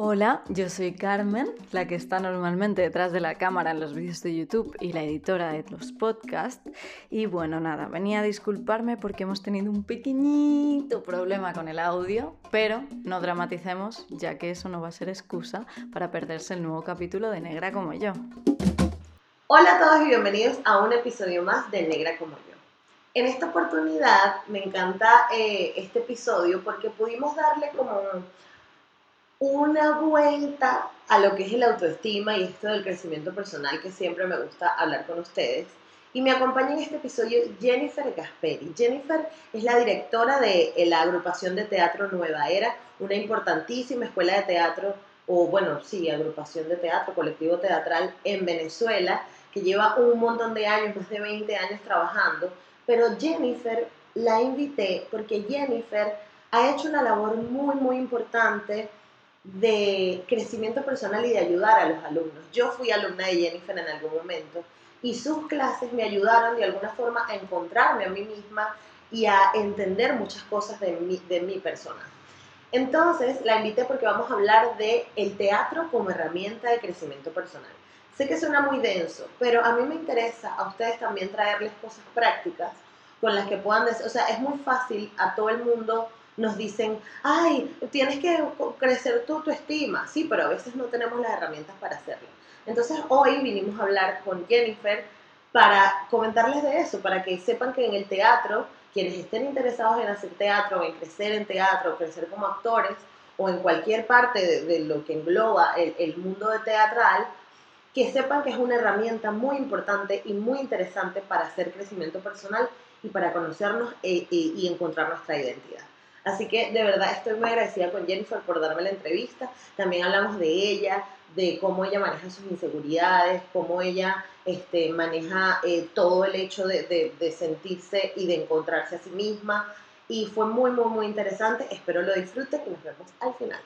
Hola, yo soy Carmen, la que está normalmente detrás de la cámara en los vídeos de YouTube y la editora de los podcasts. Y bueno, nada, venía a disculparme porque hemos tenido un pequeñito problema con el audio, pero no dramaticemos, ya que eso no va a ser excusa para perderse el nuevo capítulo de Negra como yo. Hola a todos y bienvenidos a un episodio más de Negra como yo. En esta oportunidad me encanta eh, este episodio porque pudimos darle como una vuelta a lo que es el autoestima y esto del crecimiento personal que siempre me gusta hablar con ustedes. Y me acompaña en este episodio Jennifer Gasperi. Jennifer es la directora de la agrupación de teatro Nueva Era, una importantísima escuela de teatro, o bueno, sí, agrupación de teatro, colectivo teatral en Venezuela, que lleva un montón de años, más de 20 años trabajando. Pero Jennifer la invité porque Jennifer ha hecho una labor muy, muy importante de crecimiento personal y de ayudar a los alumnos. Yo fui alumna de Jennifer en algún momento y sus clases me ayudaron de alguna forma a encontrarme a mí misma y a entender muchas cosas de mi, de mi persona. Entonces la invité porque vamos a hablar de el teatro como herramienta de crecimiento personal. Sé que suena muy denso, pero a mí me interesa a ustedes también traerles cosas prácticas con las que puedan, o sea, es muy fácil a todo el mundo nos dicen, ay, tienes que crecer tu autoestima. Sí, pero a veces no tenemos las herramientas para hacerlo. Entonces hoy vinimos a hablar con Jennifer para comentarles de eso, para que sepan que en el teatro, quienes estén interesados en hacer teatro, en crecer en teatro, crecer como actores, o en cualquier parte de, lo que engloba el, mundo de teatral, que sepan que es una herramienta muy importante y muy interesante para hacer crecimiento personal y para conocernos e, e, y encontrar nuestra identidad. Así que de verdad estoy muy agradecida con Jennifer por darme la entrevista. También hablamos de ella, de cómo ella maneja sus inseguridades, cómo ella este, maneja eh, todo el hecho de, de, sentirse y de encontrarse a sí misma. Y fue muy, muy, muy interesante. Espero lo disfruten y nos vemos al final.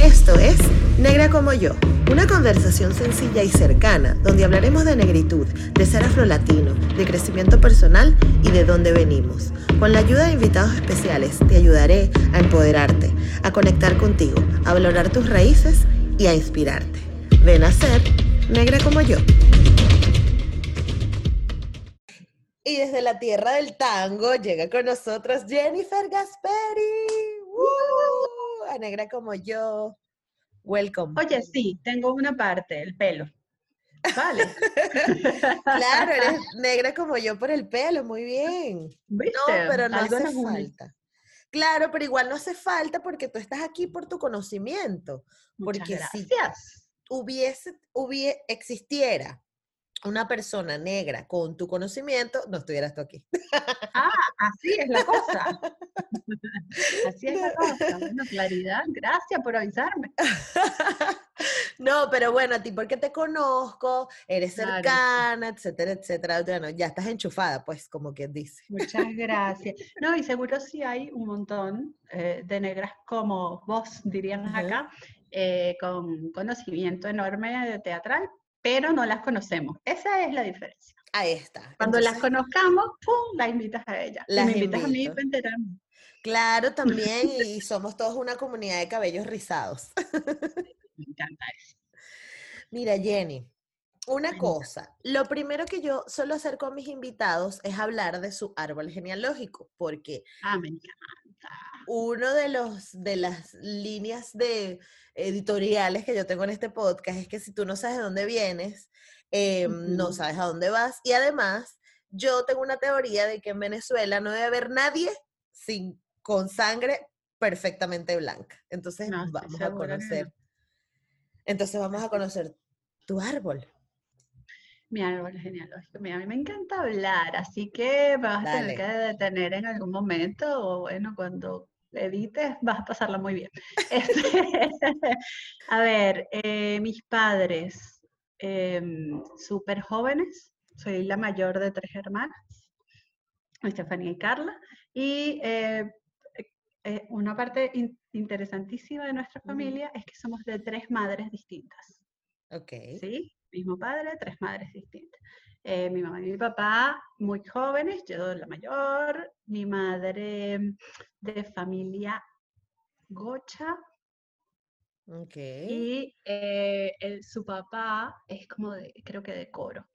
Esto es Negra como yo, una conversación sencilla y cercana donde hablaremos de negritud, de ser afrolatino, de crecimiento personal y de dónde venimos. Con la ayuda de invitados especiales te ayudaré a empoderarte, a conectar contigo, a valorar tus raíces y a inspirarte. Ven a ser negra como yo. Y desde la tierra del tango llega con nosotros Jennifer Gasperi a negra como yo. Welcome. Oye, sí, tengo una parte, el pelo. Vale. claro, eres negra como yo por el pelo, muy bien. No, pero no hace falta. Claro, pero igual no hace falta porque tú estás aquí por tu conocimiento. porque si hubiese, hubiese, existiera una persona negra con tu conocimiento, no estuvieras tú aquí. Ah, así es la cosa. Así es la cosa. Bueno, claridad, gracias por avisarme. No, pero bueno, a ti porque te conozco, eres cercana, etcétera, etcétera. Bueno, ya estás enchufada, pues, como quien dice. Muchas gracias. No, y seguro sí hay un montón eh, de negras como vos, dirían acá, eh, con conocimiento enorme de teatral, pero no las conocemos. Esa es la diferencia. Ahí está. Cuando las conozcamos, ¡pum! La invitas a ella. Las me invitas a mí para enterarme. Claro, también, y somos todos una comunidad de cabellos rizados. Me encanta eso. Mira, Jenny, una cosa, lo primero que yo suelo hacer con mis invitados es hablar de su árbol genealógico, porque ah, me encanta. Uno de los de las líneas de editoriales que yo tengo en este podcast es que si tú no sabes de dónde vienes, em, no sabes a dónde vas. Y además, yo tengo una teoría de que en Venezuela no debe haber nadie sin, con sangre perfectamente blanca. Entonces vamos a conocer. Entonces vamos a conocer tu árbol. Mi árbol genealógico. Mira, a mí me encanta hablar, así que me vas a tener que detener en algún momento o bueno, cuando edites, vas a pasarla muy bien. Este, a ver, eh, mis padres, em, súper jóvenes, soy la mayor de tres hermanas, Estefanía y Carla, y eh, eh, una parte interesantísima de nuestra familia es que somos de tres madres distintas. Ok. ¿Sí? Mismo padre, tres madres distintas. Eh, mi mamá y mi papá muy jóvenes, yo la mayor, mi madre de familia gocha. Okay. Y eh, su papá es como de, creo que de coro.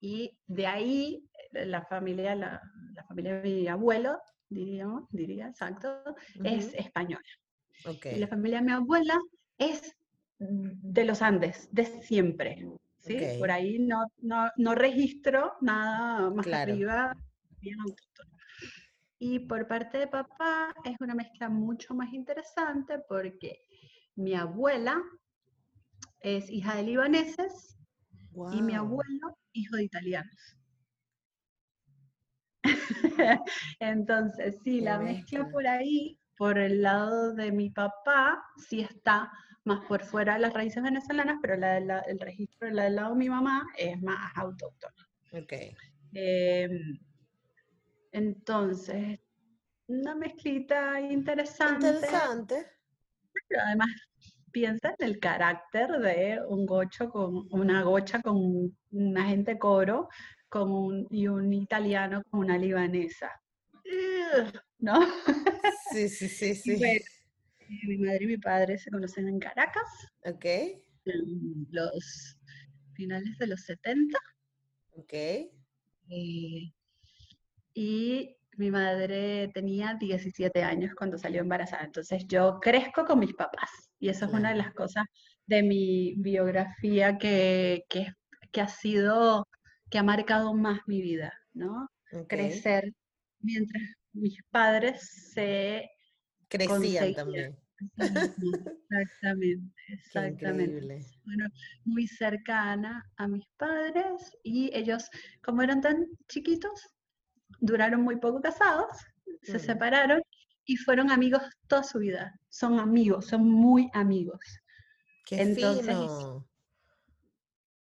Y de ahí eh, la familia, la, la familia de mi abuelo, diríamos, diría, exacto, es española. Okay. Y la familia de mi abuela es de los Andes, de siempre. ¿Sí? Por ahí no, no, no, registro nada más arriba, bien autóctono. Y por parte de papá es una mezcla mucho más interesante porque mi abuela es hija de libaneses y mi abuelo hijo de italianos. Entonces, sí, la mezcla por ahí, por el lado de mi papá, sí está más por fuera de las raíces venezolanas, pero la, el registro la del lado de mi mamá es más autóctona. Ok. Em, entonces, una mezclita interesante. Interesante. Pero además piensa en el carácter de un gocho con una gocha con un agente coro con un, y un italiano con una libanesa. ¿No? Sí, sí, sí, sí. Mi madre y mi padre se conocen en Caracas. Ok. En los finales de los 70. Ok. Eh, y mi madre tenía 17 años cuando salió embarazada, entonces yo crezco con mis papás y eso es una de las cosas de mi biografía que, que, ha sido, que ha marcado más mi vida, ¿no? Crecer mientras mis padres se crecían también. Exactamente, exactamente. Bueno, muy cercana a mis padres y ellos, como eran tan chiquitos, duraron muy poco casados, se separaron y fueron amigos toda su vida. Son amigos, son muy amigos. Qué Entonces,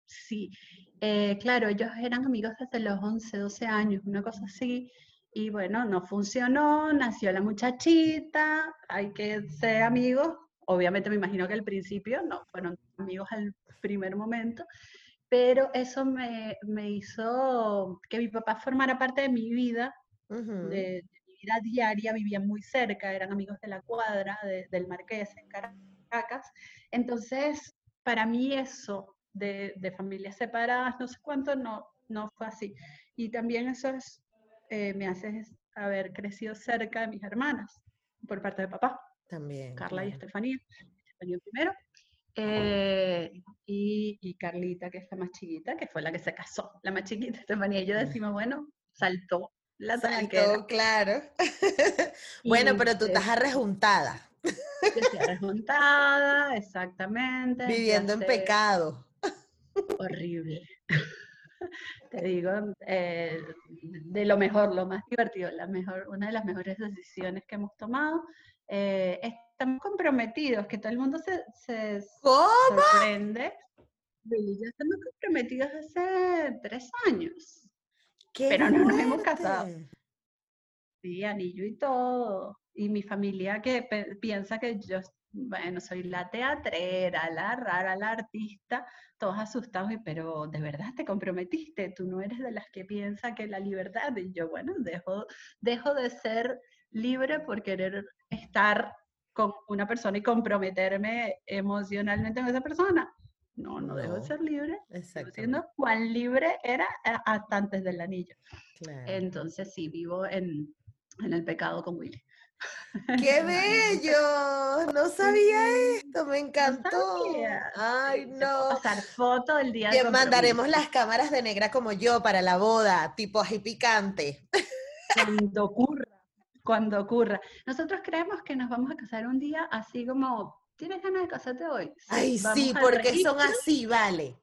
Sí, eh, claro, ellos eran amigos desde los 11, 12 años, una cosa así. Y bueno, no funcionó, nació la muchachita, hay que ser amigos. Obviamente me imagino que al principio no fueron amigos al primer momento, pero eso me, me, hizo que mi papá formara parte de mi vida, de, mi vida diaria, vivían muy cerca, eran amigos de la cuadra, del Marqués, en Caracas. Entonces, para mí eso de, de, familias separadas, no sé cuánto, no, no fue así. Y también eso es, eh, me hace haber crecido cerca de mis hermanas, por parte de papá. También. Carla y Estefanía. Estefanía primero. Eh, y, Carlita, que es la más chiquita, que fue la que se casó, la más chiquita, Estefanía. Y yo decimos, bueno, saltó la Saltó, claro. bueno, pero tú estás arrejuntada. estoy arrejuntada, exactamente. Viviendo en pecado. Horrible. Te digo, eh, de lo mejor, lo más divertido, la mejor, una de las mejores decisiones que hemos tomado. Eh, estamos comprometidos, que todo el mundo se, se sorprende. ya estamos comprometidos hace tres años. pero no nos hemos casado. Sí, anillo y todo. Y mi familia que piensa que yo, bueno, soy la teatrera, la rara, la artista, todos asustados, y, pero de verdad te comprometiste, tú no eres de las que piensa que la libertad, y yo, bueno, dejo, dejo de ser libre por querer estar con una persona y comprometerme emocionalmente con esa persona. No, no, dejo de ser libre. Siendo cuán libre era hasta antes del anillo. Entonces sí, vivo en, en el pecado con Willy. ¡Qué bello! No sabía esto, me encantó. Ay, no. Pasar foto el día de mandaremos las cámaras de negra como yo para la boda, tipo ají picante. Cuando ocurra cuando ocurra. Nosotros creemos que nos vamos a casar un día así como, ¿tienes ganas de casarte hoy? Ay, sí, porque son así, vale.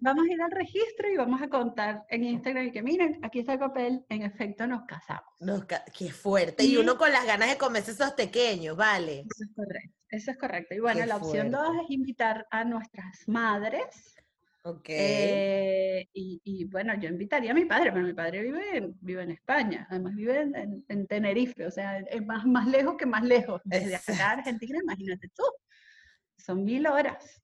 Vamos a ir al registro y vamos a contar en Instagram que miren, aquí está el papel, en efecto nos casamos. qué fuerte. Y, uno con las ganas de comerse esos pequeños, vale. Eso es correcto. Eso es correcto. Y bueno, la opción dos es invitar a nuestras madres Ok. Eh, y, bueno, yo invitaría a mi padre, pero mi padre vive en, vive en España, además vive en, Tenerife, o sea, es más, más lejos que más lejos. Desde acá Argentina, imagínate tú. son mil horas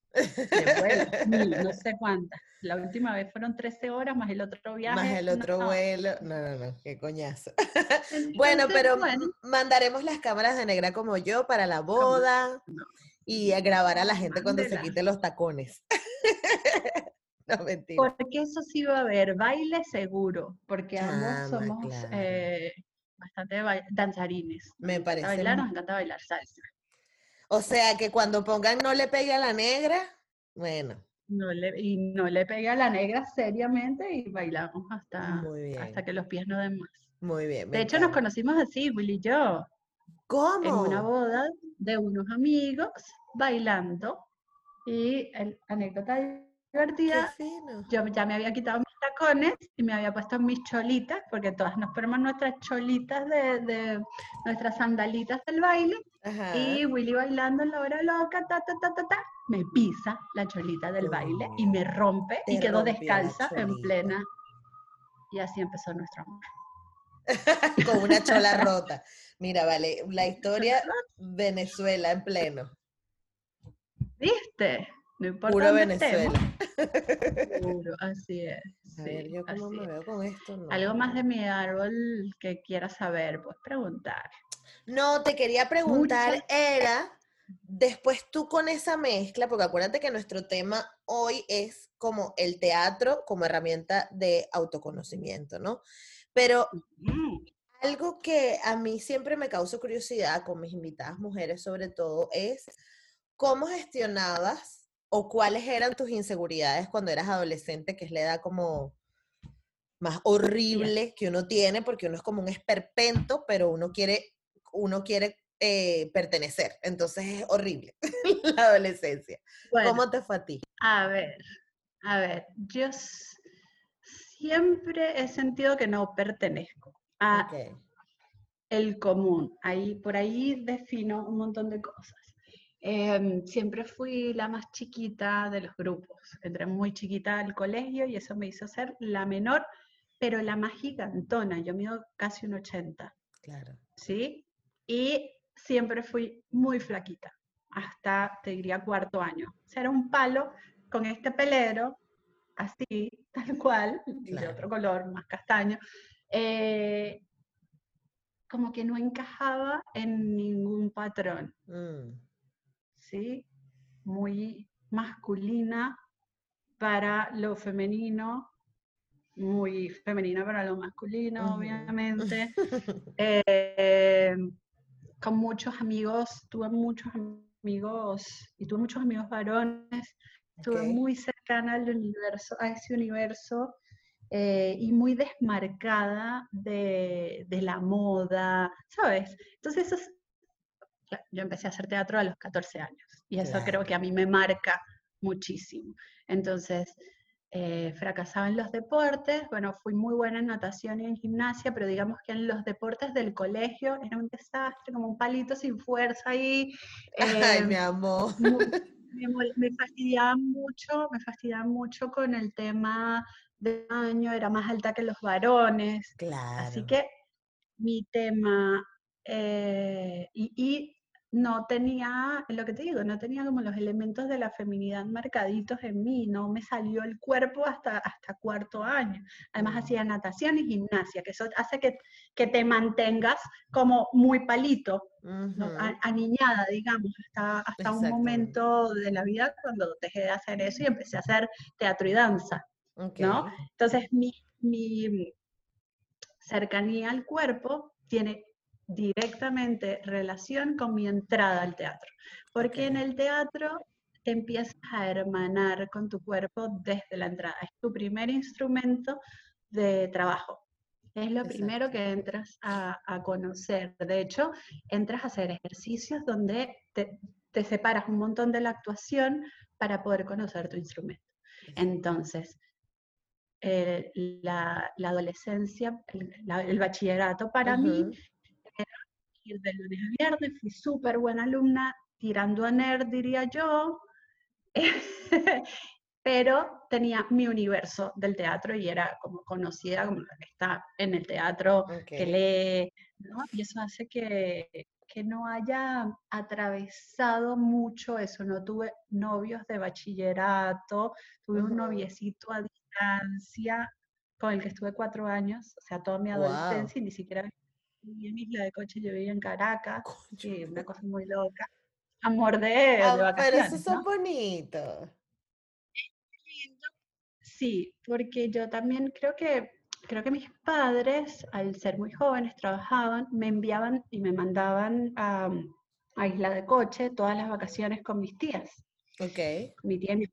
vuelo, no sé cuántas. La última vez fueron 13 horas más el otro viaje. Más el otro vuelo. No, no, no, qué coñazo. bueno, pero mandaremos las cámaras de negra como yo para la boda y a grabar a la gente cuando se quite los tacones. no, mentira. Porque eso sí va a haber, baile seguro, porque ambos somos eh, bastante danzarines. Me parece. bailar, nos encanta bailar salsa. O sea que cuando pongan no le pegue a la negra, bueno. No le, y no le pegue a la negra seriamente y bailamos hasta, hasta que los pies no den más. Muy bien. De hecho, nos conocimos así, Willy y yo. ¿Cómo? En una boda de unos amigos bailando. Y el anécdota divertida. Yo ya me había quitado mis tacones y me había puesto mis cholitas, porque todas nos ponemos nuestras cholitas de, nuestras sandalitas del baile. Y Willy bailando en la hora loca, ta, ta, ta, ta, ta, me pisa la cholita del baile y me rompe y quedó descalza en plena. Y así empezó nuestro amor. Con una chola rota. Mira, vale, la historia Venezuela en pleno. ¿Viste? No importa Puro Venezuela. Puro, así es. A ver, yo cómo me veo con esto. Algo más de mi árbol que quieras saber, pues preguntar. No, te quería preguntar, era, después tú con esa mezcla, porque acuérdate que nuestro tema hoy es como el teatro como herramienta de autoconocimiento, ¿no? Pero algo que a mí siempre me causó curiosidad con mis invitadas mujeres sobre todo es cómo gestionabas o cuáles eran tus inseguridades cuando eras adolescente, que es la edad como más horrible que uno tiene, porque uno es como un esperpento, pero uno quiere, uno quiere eh, pertenecer. Entonces es horrible la adolescencia. ¿Cómo te fue a ti? A ver, a ver, yo siempre he sentido que no pertenezco a el común. Ahí, por ahí defino un montón de cosas. Em, siempre fui la más chiquita de los grupos. Entré muy chiquita al colegio y eso me hizo ser la menor, pero la más gigantona. Yo mido casi un 80. Claro. ¿Sí? Y siempre fui muy flaquita, hasta, te diría, cuarto año. O sea, era un palo con este pelero, así, tal cual, de otro color, más castaño. Eh, como que no encajaba en ningún patrón. Mm. ¿sí? Muy masculina para lo femenino, muy femenina para lo masculino, obviamente. Eh, con muchos amigos, tuve muchos amigos y tuve muchos amigos varones, estuve muy cercana al universo, a ese universo eh, y muy desmarcada de, de, la moda, ¿sabes? Entonces eso yo empecé a hacer teatro a los 14 años y eso creo que a mí me marca muchísimo. Entonces, eh, fracasaba en los deportes, bueno, fui muy buena en natación y en gimnasia, pero digamos que en los deportes del colegio era un desastre, como un palito sin fuerza ahí. Ay, mi amor. me, fastidiaba mucho, me fastidiaba mucho con el tema del año, era más alta que los varones. Claro. Así que mi tema, eh, y no tenía, lo que te digo, no tenía como los elementos de la feminidad marcaditos en mí, no me salió el cuerpo hasta, hasta cuarto año. Además hacía natación y gimnasia, que eso hace que, que te mantengas como muy palito, aniñada, digamos, hasta, hasta un momento de la vida cuando dejé de hacer eso y empecé a hacer teatro y danza, ¿no? Entonces mi, mi cercanía al cuerpo tiene directamente relación con mi entrada al teatro, porque en el teatro te empiezas a hermanar con tu cuerpo desde la entrada, es tu primer instrumento de trabajo. Es lo primero que entras a, conocer. De hecho, entras a hacer ejercicios donde te, separas un montón de la actuación para poder conocer tu instrumento. Entonces, la, adolescencia, el, bachillerato para mí ir de lunes a viernes, fui súper buena alumna, tirando a nerd, diría yo, pero tenía mi universo del teatro y era como conocida como la que está en el teatro, que lee, ¿no? Y eso hace que, que no haya atravesado mucho eso. No tuve novios de bachillerato, tuve un noviecito a distancia con el que estuve cuatro años, o sea, toda mi adolescencia y ni siquiera vivía en Isla de Coche, yo vivía en Caracas, sí, una cosa muy loca. Amor de, ah, vacaciones. Pero eso son bonitos. Sí, porque yo también creo que creo que mis padres, al ser muy jóvenes, trabajaban, me enviaban y me mandaban a, a Isla de Coche todas las vacaciones con mis tías. Ok. Mi tía mi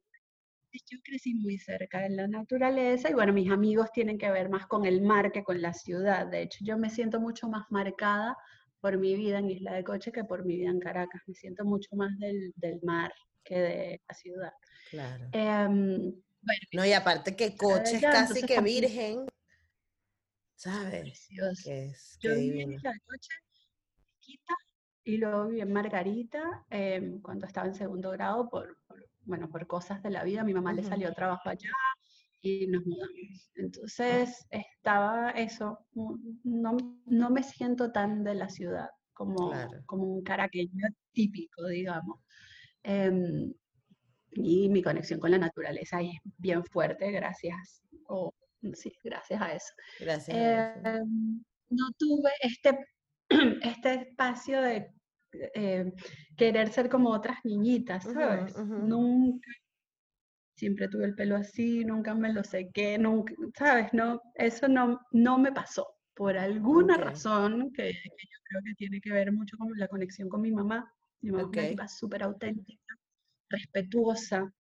yo crecí muy cerca de la naturaleza y bueno, mis amigos tienen que ver más con el mar que con la ciudad. De hecho, yo me siento mucho más marcada por mi vida en Isla de Coche que por mi vida en Caracas. Me siento mucho más del, del mar que de la ciudad. Claro. Em, no, y aparte que Coche es casi que virgen, ¿sabes? Precioso. yo viví en Isla de Coche, chiquita, y luego viví en Margarita em, cuando estaba en segundo grado por, bueno, por cosas de la vida. A mi mamá le salió trabajo allá y nos mudamos. Entonces estaba eso, no, no me siento tan de la ciudad como, como un caraqueño típico, digamos. Em, y mi conexión con la naturaleza es bien fuerte, gracias, o sí, gracias a eso. Gracias. Em, no tuve este, este espacio de eh, querer ser como otras niñitas, ¿sabes? Nunca siempre tuve el pelo así, nunca me lo sequé, nunca, ¿sabes? No, eso no, no me pasó. Por alguna razón que, yo creo que tiene que ver mucho con la conexión con mi mamá. Mi mamá es una súper auténtica, respetuosa,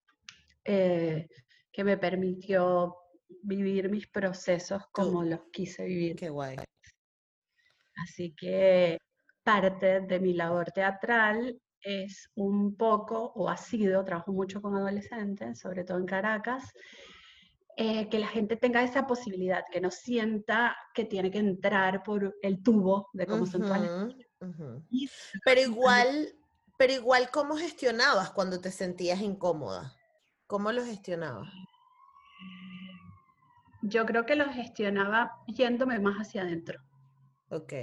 eh, que me permitió vivir mis procesos como los quise vivir. Qué guay. Así que parte de mi labor teatral es un poco, o ha sido, trabajo mucho con adolescentes, sobre todo en Caracas, eh, que la gente tenga esa posibilidad, que no sienta que tiene que entrar por el tubo de cómo son Pero igual, pero igual, ¿cómo gestionabas cuando te sentías incómoda? ¿Cómo lo gestionabas? Yo creo que lo gestionaba yéndome más hacia adentro. Ok.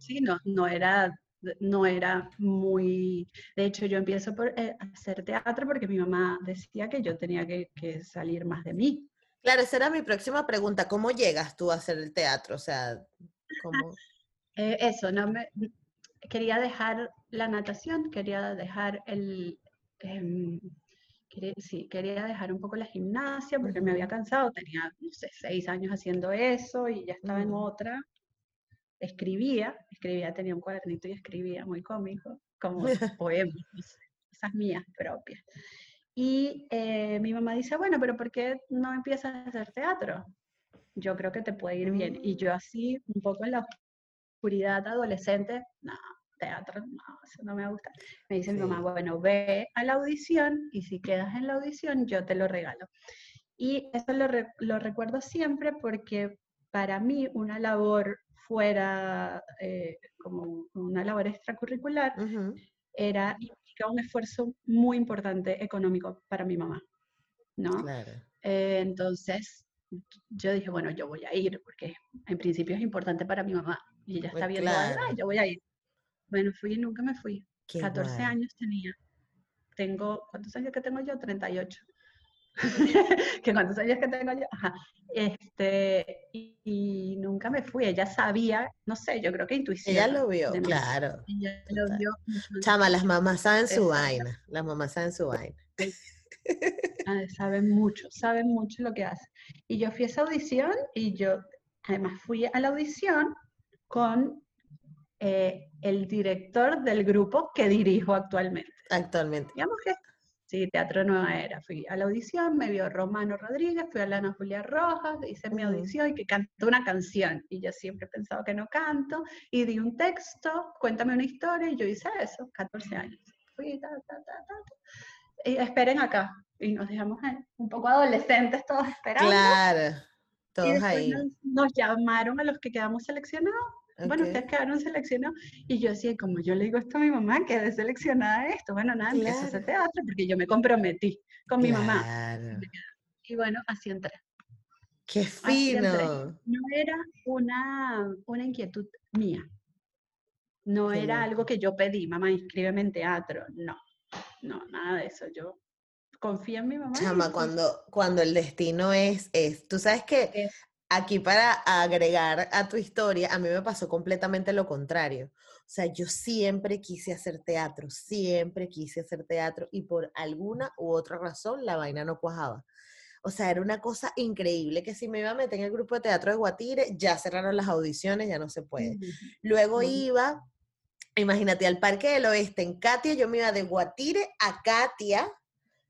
Sí, no, no era no era muy... De hecho, yo empiezo por eh, hacer teatro porque mi mamá decía que yo tenía que, salir más de mí. Claro, esa era mi próxima pregunta. ¿Cómo llegas tú a hacer el teatro? O sea, ¿cómo...? Eh, eso, no me... Quería dejar la natación, quería dejar el... Em, sí, quería dejar un poco la gimnasia porque me había cansado, tenía, no sé, seis años haciendo eso y ya estaba en otra escribía, escribía, tenía un cuadernito y escribía, muy cómico, como poemas, esas mías propias. Y eh, mi mamá dice, bueno, pero ¿por qué no empiezas a hacer teatro? Yo creo que te puede ir bien. Y yo así, un poco en la oscuridad adolescente, no, teatro, no, eso no me gusta. Me dice mi mamá, bueno, ve a la audición y si quedas en la audición, yo te lo regalo. Y eso lo, lo recuerdo siempre porque para mí una labor fuera eh, como una labor extracurricular, era un esfuerzo muy importante económico para mi mamá, ¿no? Eh, entonces, yo dije, bueno, yo voy a ir, porque en principio es importante para mi mamá, y ella está viendo, claro. yo voy a ir. Bueno, fui y nunca me fui. 14 años tenía. Tengo, ¿cuántos años que tengo yo? 38. que cuántos años que tengo yo, Este, y, nunca me fui, ella sabía, no sé, yo creo que intuición. Ella lo vio, claro. Chama, las mamás saben su vaina, las mamás saben su vaina. saben mucho, saben mucho lo que hacen. Y yo fui a esa audición y yo, además fui a la audición con eh, el director del grupo que dirijo actualmente. Actualmente. Digamos que Sí, Teatro Nueva Era. Fui a la audición, me vio Romano Rodríguez, fui a la Ana Julia Rojas, hice mi audición y que cantó una canción. Y yo siempre he pensado que no canto. Y di un texto, cuéntame una historia, y yo hice eso, 14 años. Fui, ta, ta, ta, ta. Y esperen acá. Y nos dejamos un poco adolescentes todos esperando. Claro, todos ahí. nos llamaron a los que quedamos seleccionados bueno, ustedes quedaron seleccionados. Y yo así, como yo le digo esto a mi mamá, quedé seleccionada esto. Bueno, nada, claro. empecé a hacer teatro porque yo me comprometí con mi mamá. Y bueno, así entré. ¡Qué fino! No era una, una inquietud mía. No era algo que yo pedí, mamá, inscríbeme en teatro. No, no, nada de eso. Yo confío en mi mamá. Chama, cuando, cuando el destino es, es. Tú sabes que aquí para agregar a tu historia, a mí me pasó completamente lo contrario. O sea, yo siempre quise hacer teatro, siempre quise hacer teatro y por alguna u otra razón la vaina no cuajaba. O sea, era una cosa increíble que si me iba a meter en el grupo de teatro de Guatire, ya cerraron las audiciones, ya no se puede. Luego iba, imagínate, al Parque del Oeste en Katia, yo me iba de Guatire a Katia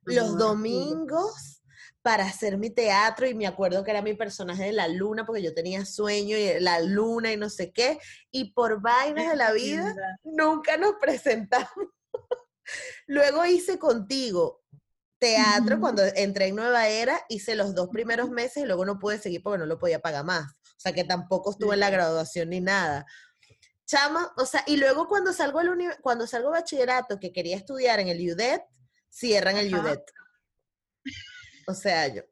los domingos para hacer mi teatro y me acuerdo que era mi personaje de la luna porque yo tenía sueño y la luna y no sé qué y por vainas de la vida nunca nos presentamos. Luego hice contigo teatro cuando entré en Nueva Era, hice los dos primeros meses y luego no pude seguir porque no lo podía pagar más. O sea que tampoco estuve en la graduación ni nada. Chama, o sea, y luego cuando salgo, al cuando salgo bachillerato que quería estudiar en el UDET, cierran el UDET. O sea, yo.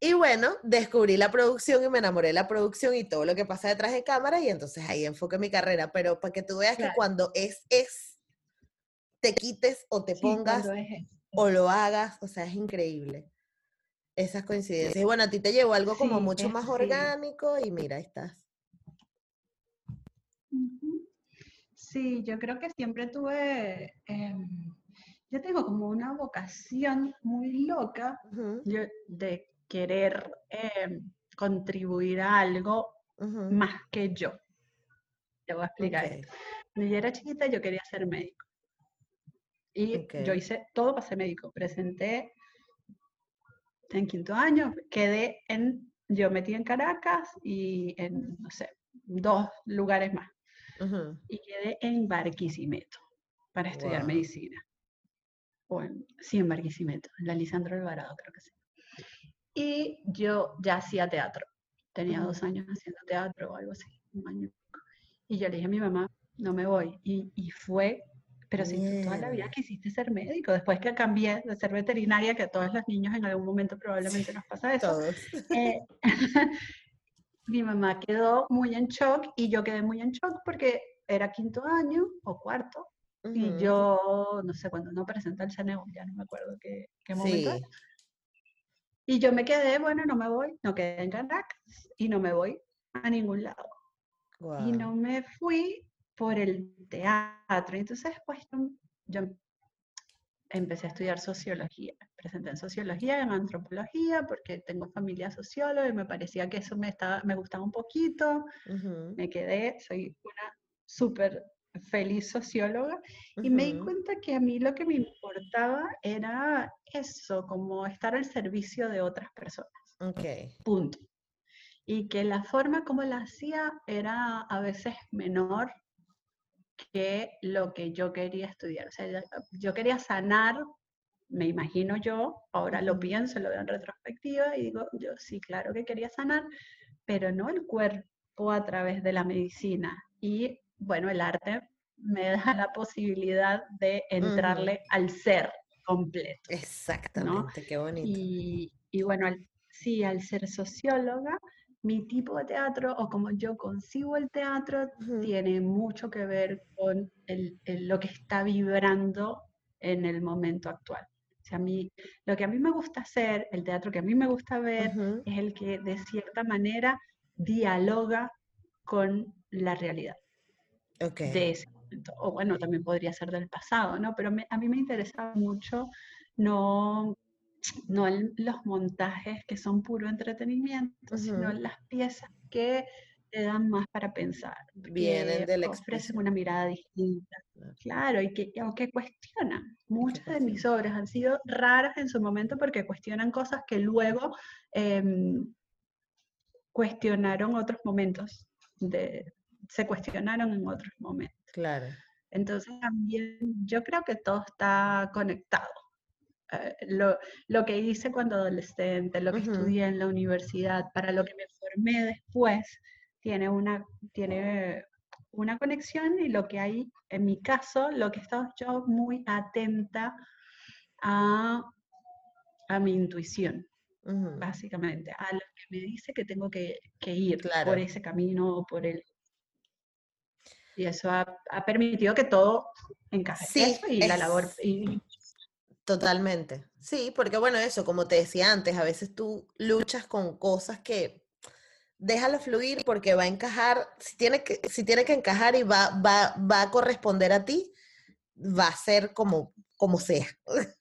Y bueno, descubrí la producción y me enamoré de la producción y todo lo que pasa detrás de cámara y entonces ahí enfoqué mi carrera. Pero para que tú veas que cuando es, es, te quites o te pongas o lo hagas, o sea, es increíble. Esas coincidencias. Y bueno, a ti te llevó algo como mucho más orgánico y mira, ahí estás. Sí, yo creo que siempre tuve em, yo tengo como una vocación muy loca de querer em, contribuir a algo más que yo. Te voy a explicar Cuando yo era chiquita yo quería ser médico. Y yo hice todo para ser médico. Presenté en quinto año, quedé en, yo metí en Caracas y en, no sé, dos lugares más. Y quedé en Barquisimeto para estudiar medicina sí, en Barquisimeto, en la Lisandro Alvarado creo que sí. Y yo ya hacía teatro, tenía dos años haciendo teatro o algo así, un año. Y yo le dije a mi mamá, no me voy. Y, y fue, pero si toda la vida quisiste ser médico, después que cambié de ser veterinaria, que a todos los niños en algún momento probablemente nos pasa eso. Eh, mi mamá quedó muy en shock y yo quedé muy en shock porque era quinto año o cuarto y yo, no sé, cuando no presenta el CNU, ya no me acuerdo qué, qué momento. Y yo me quedé, bueno, no me voy, no quedé en Caracas y no me voy a ningún lado. Y no me fui por el teatro. Entonces, pues yo empecé a estudiar sociología. Presenté en sociología, en antropología, porque tengo familia socióloga y me parecía que eso me, estaba, me gustaba un poquito. Me quedé, soy una súper feliz socióloga y me di cuenta que a mí lo que me importaba era eso, como estar al servicio de otras personas. Ok. Punto. Y que la forma como la hacía era a veces menor que lo que yo quería estudiar. O sea, yo quería sanar, me imagino yo, ahora lo pienso, lo veo en retrospectiva y digo, yo sí, claro que quería sanar, pero no el cuerpo a través de la medicina. Y bueno, el arte me da la posibilidad de entrarle al ser completo. Exactamente, qué bonito. Y, bueno, sí, al ser socióloga, mi tipo de teatro o como yo consigo el teatro tiene mucho que ver con lo que está vibrando en el momento actual. O sea, a mí, lo que a mí me gusta hacer, el teatro que a mí me gusta ver, es el que de cierta manera dialoga con la realidad de ese momento. O bueno, también podría ser del pasado, ¿no? Pero a mí me interesa mucho no, no los montajes que son puro entretenimiento, sino las piezas que te dan más para pensar. Vienen de la Ofrecen una mirada distinta. Claro, y que, que cuestionan. Muchas de mis obras han sido raras en su momento porque cuestionan cosas que luego em, cuestionaron otros momentos de, se cuestionaron en otros momentos. Claro. Entonces también yo creo que todo está conectado. Eh, lo, lo, que hice cuando adolescente, lo que estudié en la universidad, para lo que me formé después, tiene una, tiene una conexión y lo que hay, en mi caso, lo que he estado yo muy atenta a, a mi intuición, básicamente, a lo que me dice que tengo que, que ir por ese camino o por el Y eso ha, permitido que todo encaje. Sí, y la labor. Totalmente. Sí, porque bueno, eso, como te decía antes, a veces tú luchas con cosas que déjalo fluir porque va a encajar, si tiene que, si tiene que encajar y va, va, va a corresponder a ti, va a ser como, como sea.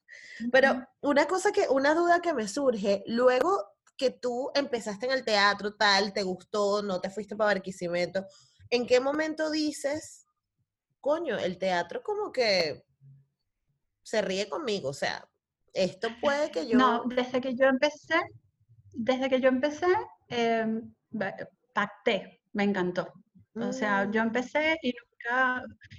Pero una cosa que, una duda que me surge, luego que tú empezaste en el teatro, tal, te gustó, no te fuiste para Barquisimeto, ¿en qué momento dices, coño, el teatro como que se ríe conmigo? O sea, esto puede que yo... No, desde que yo empecé, desde que yo empecé, em, pacté, me encantó. O sea, yo mm. empecé y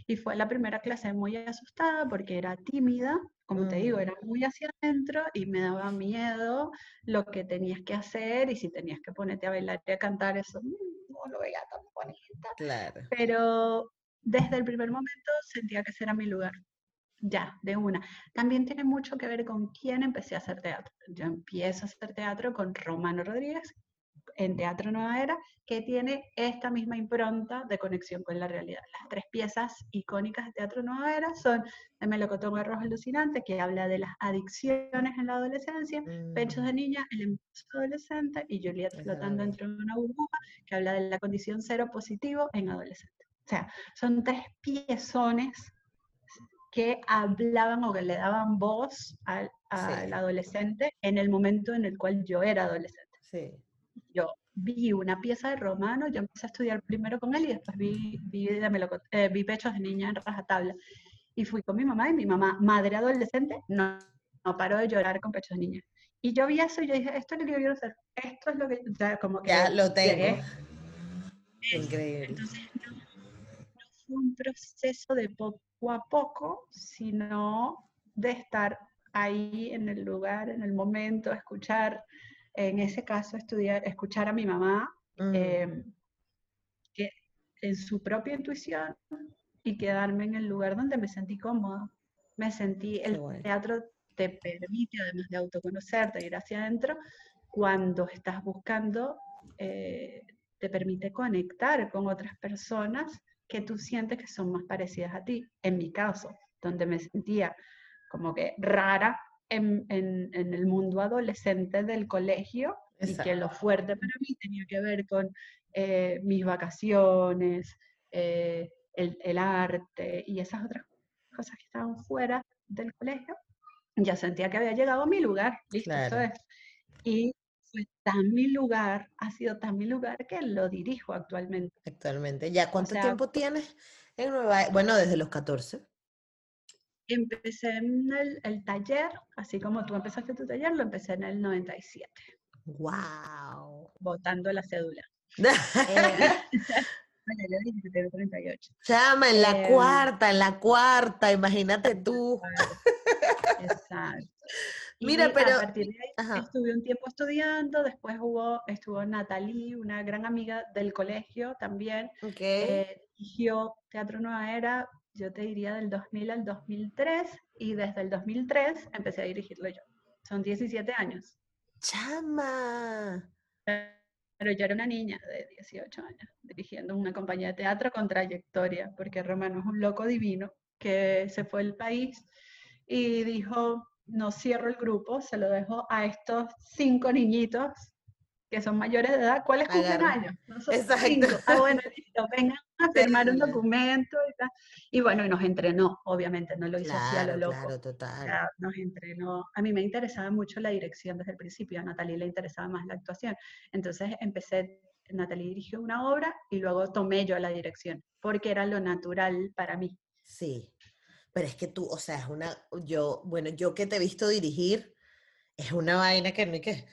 y fue la primera clase muy asustada porque era tímida, como te digo, era muy hacia adentro y me daba miedo lo que tenías que hacer y si tenías que ponerte a bailar y a cantar eso, mm, no lo veía tan bonita. Claro. Pero desde el primer momento sentía que ese era mi lugar. Ya, de una. También tiene mucho que ver con quién empecé a hacer teatro. Yo empiezo a hacer teatro con Romano Rodríguez, en Teatro Nueva Era, que tiene esta misma impronta de conexión con la realidad. Las tres piezas icónicas de Teatro Nueva Era son El melocotón arroz alucinante, que habla de las adicciones en la adolescencia, Pechos de mm. niña, El embarazo adolescente, y Juliet flotando dentro de una burbuja, que habla de la condición cero positivo en adolescente. O sea, son tres piezones que hablaban o que le daban voz al, adolescente en el momento en el cual yo era adolescente. Sí yo vi una pieza de Romano, yo empecé a estudiar primero con él y después vi, vi, eh, vi pechos de niña en rajatabla. Y fui con mi mamá y mi mamá, madre adolescente, no, no paró de llorar con pechos de niña. Y yo vi eso y yo dije, esto es lo que yo quiero hacer, esto es lo que, ya como que... Ya lo tengo. Increíble. Entonces, no, no fue un proceso de poco a poco, sino de estar ahí en el lugar, en el momento, escuchar, en ese caso estudiar, escuchar a mi mamá mm. eh, que, en su propia intuición y quedarme en el lugar donde me sentí cómoda. Me sentí, el teatro te permite, además de autoconocerte, ir hacia adentro, cuando estás buscando, eh, te permite conectar con otras personas que tú sientes que son más parecidas a ti. En mi caso, donde me sentía como que rara en, el mundo adolescente del colegio y que lo fuerte para mí tenía que ver con eh, mis vacaciones, eh, el, arte y esas otras cosas que estaban fuera del colegio, ya sentía que había llegado a mi lugar, ¿listo? Eso es. Y fue tan mi lugar, ha sido tan mi lugar que lo dirijo actualmente. Actualmente. ¿Ya cuánto tiempo tienes en Nueva Bueno, desde los 14. Empecé en el, taller, así como tú empezaste tu taller, lo empecé en el 97. ¡Wow! Votando la cédula. Eh, bueno, yo dije que tengo 38. Chama, en la eh, cuarta, en la cuarta, imagínate tú. Exacto. Mira, pero. A partir de ahí estuve un tiempo estudiando, después hubo, estuvo Natalie, una gran amiga del colegio también. Okay. Eh, dirigió Teatro Nueva Era, yo te diría del 2000 al 2003 y desde el 2003 empecé a dirigirlo yo. Son 17 años. ¡Chama! Pero yo era una niña de 18 años dirigiendo una compañía de teatro con trayectoria, porque Romano es un loco divino que se fue del país y dijo, no cierro el grupo, se lo dejo a estos cinco niñitos que son mayores de edad, ¿cuáles cumplen años? Exacto. Ah, bueno, listo, vengan a firmar un documento y tal. Y bueno, y nos entrenó, obviamente, no lo hizo así a lo loco. Claro, total. nos entrenó. A mí me interesaba mucho la dirección desde el principio, a Natalie le interesaba más la actuación. Entonces empecé, Natalie dirigió una obra y luego tomé yo la dirección, porque era lo natural para mí. Sí, pero es que tú, o sea, es una, yo, bueno, yo que te he visto dirigir, es una vaina que no hay que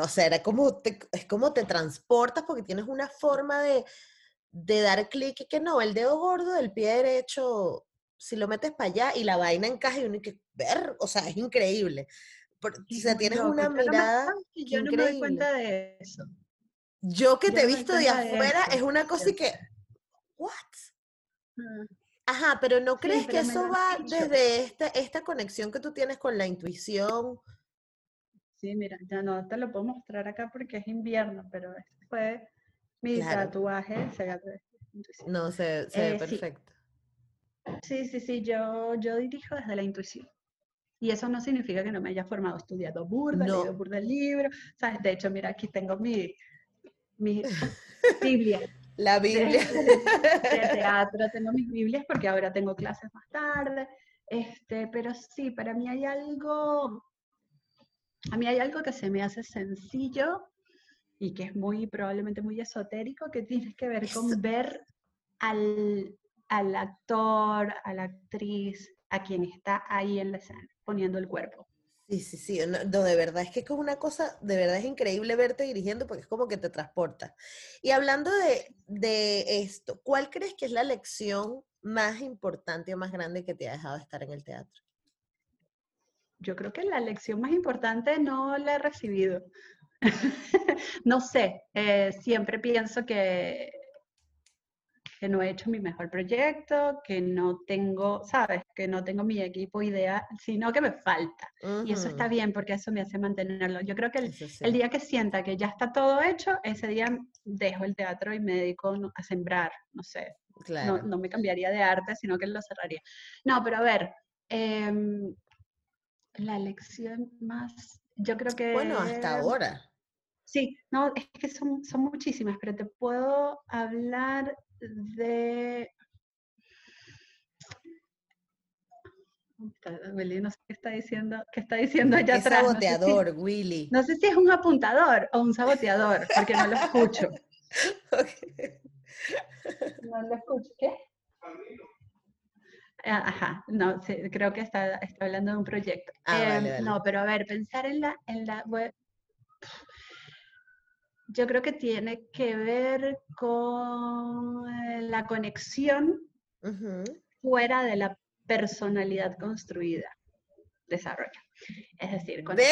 o sea, era como es como te transportas porque tienes una forma de, de dar clic y que no, el dedo gordo del pie derecho, si lo metes para allá y la vaina encaja y uno que ver, o sea, es increíble. o sea, tienes una mirada yo no me doy cuenta de eso. Yo que te he visto de afuera es una cosa y que, ¿what? Mm. Ajá, pero ¿no crees que eso va desde esta, esta conexión que tú tienes con la intuición? Sí, mira, ya no te lo puedo mostrar acá porque es invierno, pero este fue mi tatuaje, intuición. No, se, se ve eh, perfecto. Sí. sí, sí, yo, yo dirijo desde la intuición. Y eso no significa que no me haya formado estudiado burda, no. leído burda el libro. ¿sabes? De hecho, mira, aquí tengo mi, mi Biblia. La Biblia. De, teatro, tengo mis Biblias porque ahora tengo clases más tarde. Este, pero sí, para mí hay algo, a mí hay algo que se me hace sencillo y que es muy, probablemente muy esotérico, que tiene que ver con ver al, al actor, a la actriz, a quien está ahí en la escena, poniendo el cuerpo. Sí, sí, sí, no, de verdad es que es como una cosa, de verdad es increíble verte dirigiendo porque es como que te transporta. Y hablando de, de esto, ¿cuál crees que es la lección más importante o más grande que te ha dejado estar en el teatro? Yo creo que la lección más importante no la he recibido. no sé, eh, siempre pienso que que no he hecho mi mejor proyecto, que no tengo, sabes, que no tengo mi equipo ideal, sino que me falta. Y eso está bien porque eso me hace mantenerlo. Yo creo que el, día que sienta que ya está todo hecho, ese día dejo el teatro y me dedico a sembrar, no sé. No, no, me cambiaría de arte, sino que lo cerraría. No, pero a ver, em, la lección más, yo creo que... Bueno, hasta ahora. Sí, no, es que son, son muchísimas, pero te puedo hablar de... Willy, no sé qué está diciendo, qué está diciendo allá ¿Qué atrás. saboteador, Willy. No sé si es un apuntador o un saboteador, porque no lo escucho. No lo escucho. ¿Qué? Ah, ajá, no, creo que está, está, hablando de un proyecto. Ah, em, no, pero a ver, pensar en la, en la web, yo creo que tiene que ver con eh, la conexión fuera de la personalidad construida. Desarrollo. Es decir, cuando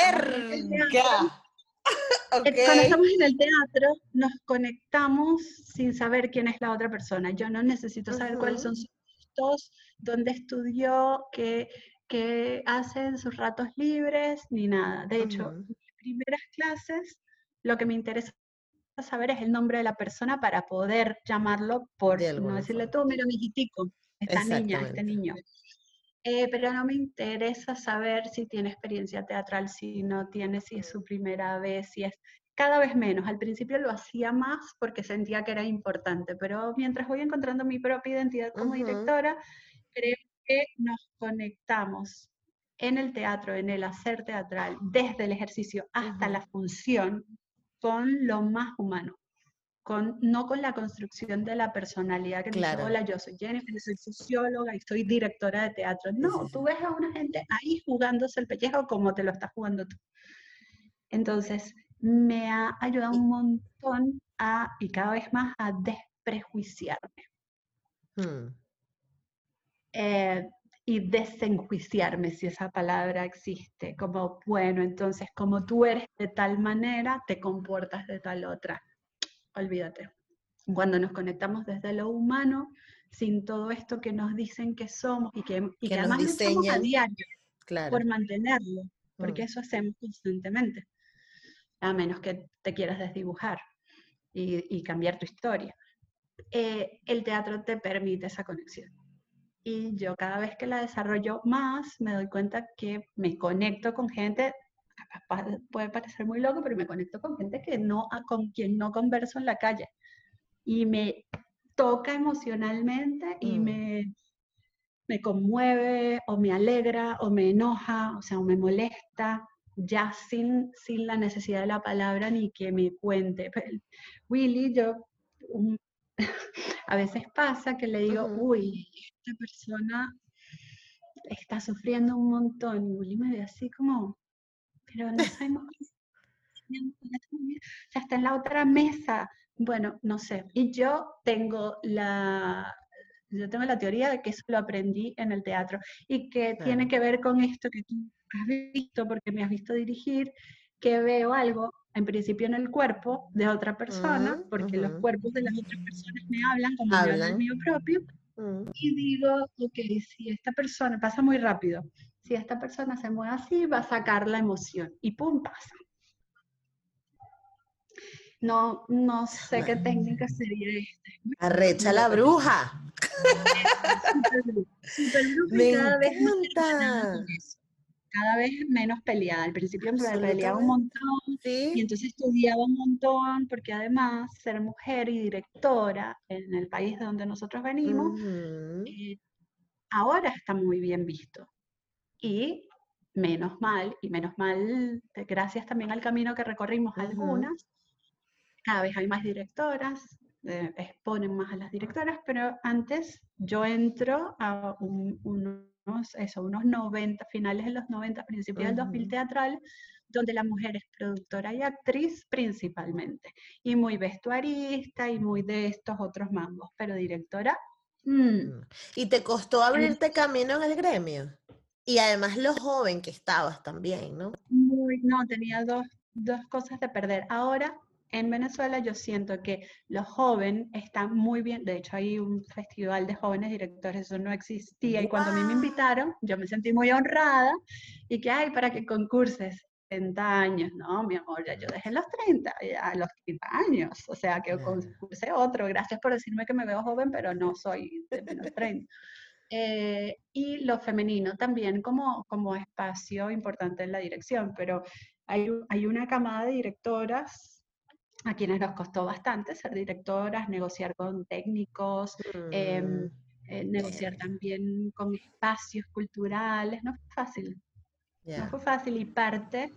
estamos, en el teatro, nos conectamos sin saber quién es la otra persona. Yo no necesito saber cuáles son sus gustos, dónde estudió, qué, qué hace en sus ratos libres, ni nada. De hecho, en mis primeras clases, lo que me interesa saber es el nombre de la persona para poder llamarlo por, no decirle tú, mira, mi hijitico, esta niña, este niño. Eh, pero no me interesa saber si tiene experiencia teatral, si no tiene, si es su primera vez, si es cada vez menos. Al principio lo hacía más porque sentía que era importante, pero mientras voy encontrando mi propia identidad como directora, creo que nos conectamos en el teatro, en el hacer teatral, desde el ejercicio hasta la función, con lo más humano, con, no con la construcción de la personalidad que claro. dice, hola, yo soy Jennifer, soy socióloga y soy directora de teatro. No, tú ves a una gente ahí jugándose el pellejo como te lo estás jugando tú. Entonces, me ha ayudado un montón a, y cada vez más, a desprejuiciarme. Hmm. Eh, y desenjuiciarme, si esa palabra existe, como, bueno, entonces como tú eres de tal manera, te comportas de tal otra. Olvídate. Cuando nos conectamos desde lo humano, sin todo esto que nos dicen que somos y que, y que, además luchamos a diario por mantenerlo, porque mm. eso hacemos constantemente, a menos que te quieras desdibujar y, cambiar tu historia. Eh, el teatro te permite esa conexión y yo cada vez que la desarrollo más me doy cuenta que me conecto con gente, puede parecer muy loco, pero me conecto con gente que no, con quien no converso en la calle y me toca emocionalmente y mm. me, me conmueve o me alegra o me enoja, o sea, o me molesta, ya sin, sin la necesidad de la palabra ni que me cuente. Willy, yo a veces pasa que le digo, uy, esta persona está sufriendo un montón. Y Willy me ve así como, pero no sabemos ya está en la otra mesa. Bueno, no sé. Y yo tengo la, yo tengo la teoría de que eso lo aprendí en el teatro y que tiene que ver con esto que tú has visto, porque me has visto dirigir, que veo algo en principio en el cuerpo de otra persona, porque los cuerpos de las otras personas me hablan como hablan. el mío propio, y digo, ok, si esta persona, pasa muy rápido, si esta persona se mueve así, va a sacar la emoción, y pum, pasa. No, no sé qué técnica sería esta. Arrecha la bruja. Me encanta cada vez menos peleada. Al principio me peleaba un montón y entonces estudiaba un montón porque además ser mujer y directora en el país de donde nosotros venimos, eh, ahora está muy bien visto. Y menos mal, y menos mal, gracias también al camino que recorrimos algunas, cada vez hay más directoras, eh, exponen más a las directoras, pero antes yo entro a un, un eso, unos 90, finales de los 90, principios del 2000 teatral, donde la mujer es productora y actriz principalmente, y muy vestuarista y muy de estos otros mambos, pero directora. Mm. Mm. ¿Y te costó abrirte camino en el gremio? Y además lo joven que estabas también, ¿no? Muy, no, tenía dos, dos cosas de perder. Ahora en Venezuela yo siento que los jóvenes están muy bien, de hecho hay un festival de jóvenes directores, eso no existía y cuando a mí me invitaron yo me sentí muy honrada y que hay para que concurses 30 años, no, mi amor, ya yo dejé los 30, ya los 30 años, o sea que concurse otro, gracias por decirme que me veo joven, pero no soy de menos 30. Eh, y lo femenino también como, como espacio importante en la dirección, pero hay, hay una camada de directoras a quienes nos costó bastante ser directoras, negociar con técnicos, em, mm, eh, negociar también con espacios culturales. No fue fácil. No fue fácil y parte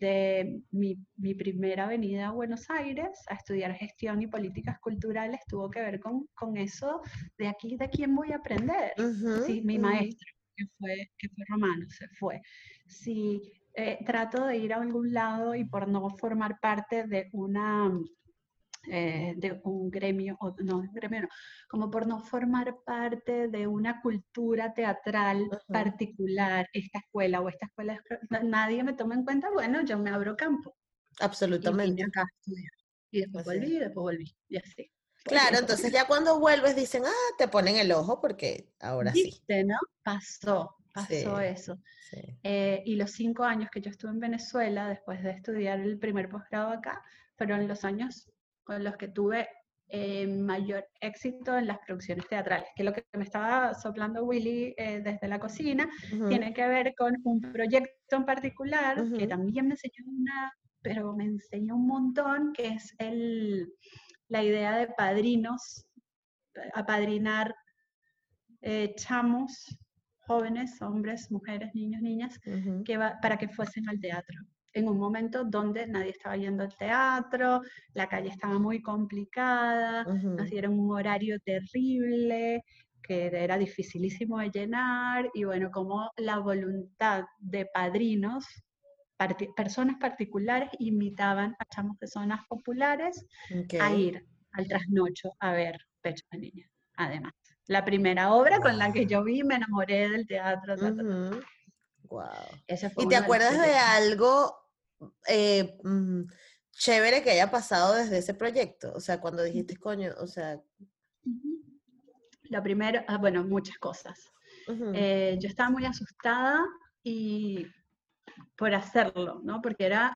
de mi, mi, primera venida a Buenos Aires a estudiar gestión y políticas culturales tuvo que ver con, con eso de aquí, de quién voy a aprender. sí, mi maestro, que fue, que fue romano, se fue. Si eh, trato de ir a algún lado y por no formar parte de una eh, de un gremio, o no, gremio no, como por no formar parte de una cultura teatral particular, esta escuela o esta escuela, nadie me toma en cuenta, bueno, yo me abro campo. Absolutamente. Y, después volví, y después volví, y así. Claro, entonces ya cuando vuelves dicen, ah, te ponen el ojo porque ahora ¿Viste, sí. ¿no? Pasó, pasó eso. Eh, y los cinco años que yo estuve en Venezuela, después de estudiar el primer posgrado acá, fueron los años con los que tuve eh, mayor éxito en las producciones teatrales, que lo que me estaba soplando Willy eh, desde la cocina tiene que ver con un proyecto en particular que también me enseñó una, pero me enseñó un montón, que es el, la idea de padrinos, apadrinar chamos jóvenes, hombres, mujeres, niños, niñas, que para que fuesen al teatro. En un momento donde nadie estaba yendo al teatro, la calle estaba muy complicada, nos dieron un horario terrible, que era dificilísimo de llenar, y bueno, como la voluntad de padrinos, personas particulares, invitaban a chamos de zonas populares a ir al trasnocho a ver Pecho de Niña, además. La primera obra con la que yo vi me enamoré del teatro. Wow. ¿Y te acuerdas de algo eh, mm, chévere que haya pasado desde ese proyecto? O sea, cuando dijiste, coño, o sea... Lo primero, ah, bueno, muchas cosas. Eh, yo estaba muy asustada y por hacerlo, ¿no? Porque era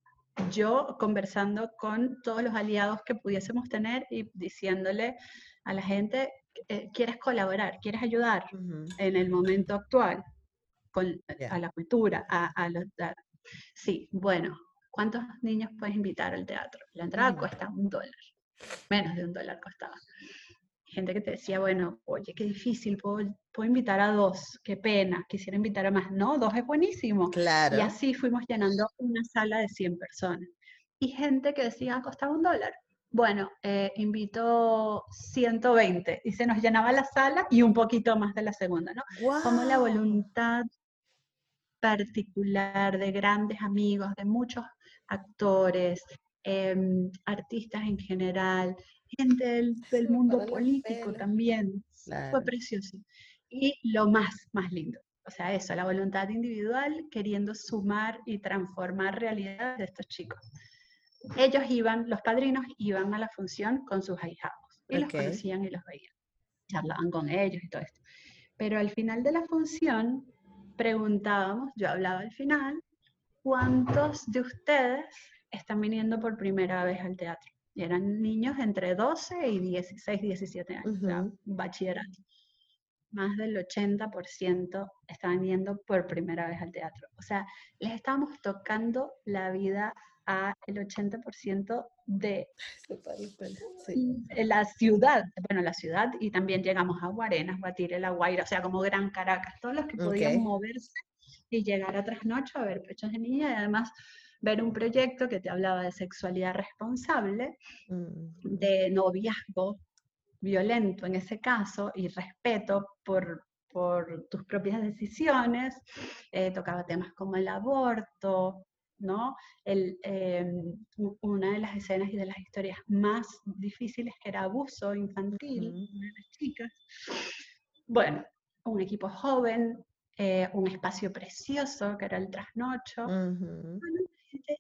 yo conversando con todos los aliados que pudiésemos tener y diciéndole a la gente, eh, quieres colaborar, quieres ayudar en el momento actual con, a la cultura, a, los... sí, bueno, ¿cuántos niños puedes invitar al teatro? La entrada cuesta un dólar, menos de un dólar costaba. Gente que te decía, bueno, oye, qué difícil, puedo, puedo invitar a dos, qué pena, quisiera invitar a más. No, dos es buenísimo. Claro. Y así fuimos llenando una sala de 100 personas. Y gente que decía, costaba un dólar bueno, eh, invitó 120 y se nos llenaba la sala y un poquito más de la segunda, ¿no? Como la voluntad particular de grandes amigos, de muchos actores, em, artistas en general, gente del, mundo político también. Fue precioso. Y lo más, más lindo. O sea, eso, la voluntad individual queriendo sumar y transformar realidad de estos chicos ellos iban, los padrinos iban a la función con sus ahijados y los conocían y los veían, charlaban con ellos y todo esto. Pero al final de la función preguntábamos, yo hablaba al final, ¿cuántos de ustedes están viniendo por primera vez al teatro? y eran niños entre 12 y 16, 17 años, o sea, bachillerato. Más del 80% estaban yendo por primera vez al teatro. O sea, les estábamos tocando la vida a el 80% de la ciudad, bueno, la ciudad, y también llegamos a Guarenas, Guatire, La Guaira, o sea, como Gran Caracas, todos los que podían moverse y llegar a trasnocho a ver pechos de niña y además ver un proyecto que te hablaba de sexualidad responsable, de noviazgo violento en ese caso y respeto por, por tus propias decisiones, eh, tocaba temas como el aborto, ¿no? El, em, una de las escenas y de las historias más difíciles era abuso infantil de las chicas. Bueno, un equipo joven, eh, un espacio precioso que era el trasnocho.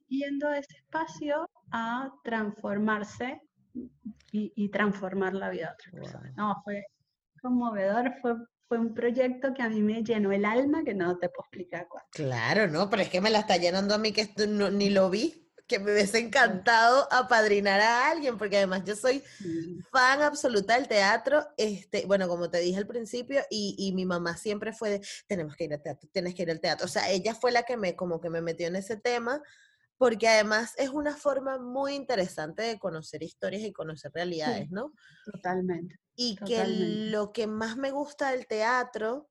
yendo a ese espacio a transformarse y, transformar la vida de otras personas. No, fue conmovedor, fue fue un proyecto que a mí me llenó el alma que no te puedo explicar cuál. Claro, no, pero es que me la está llenando a mí que esto ni lo vi, que me hubiese encantado apadrinar a alguien, porque además yo soy fan absoluta del teatro, este, bueno, como te dije al principio, y, y, mi mamá siempre fue de, tenemos que ir al teatro, tienes que ir al teatro, o sea, ella fue la que me, como que me metió en ese tema, porque además es una forma muy interesante de conocer historias y conocer realidades, ¿no? Totalmente. Y que lo que más me gusta del teatro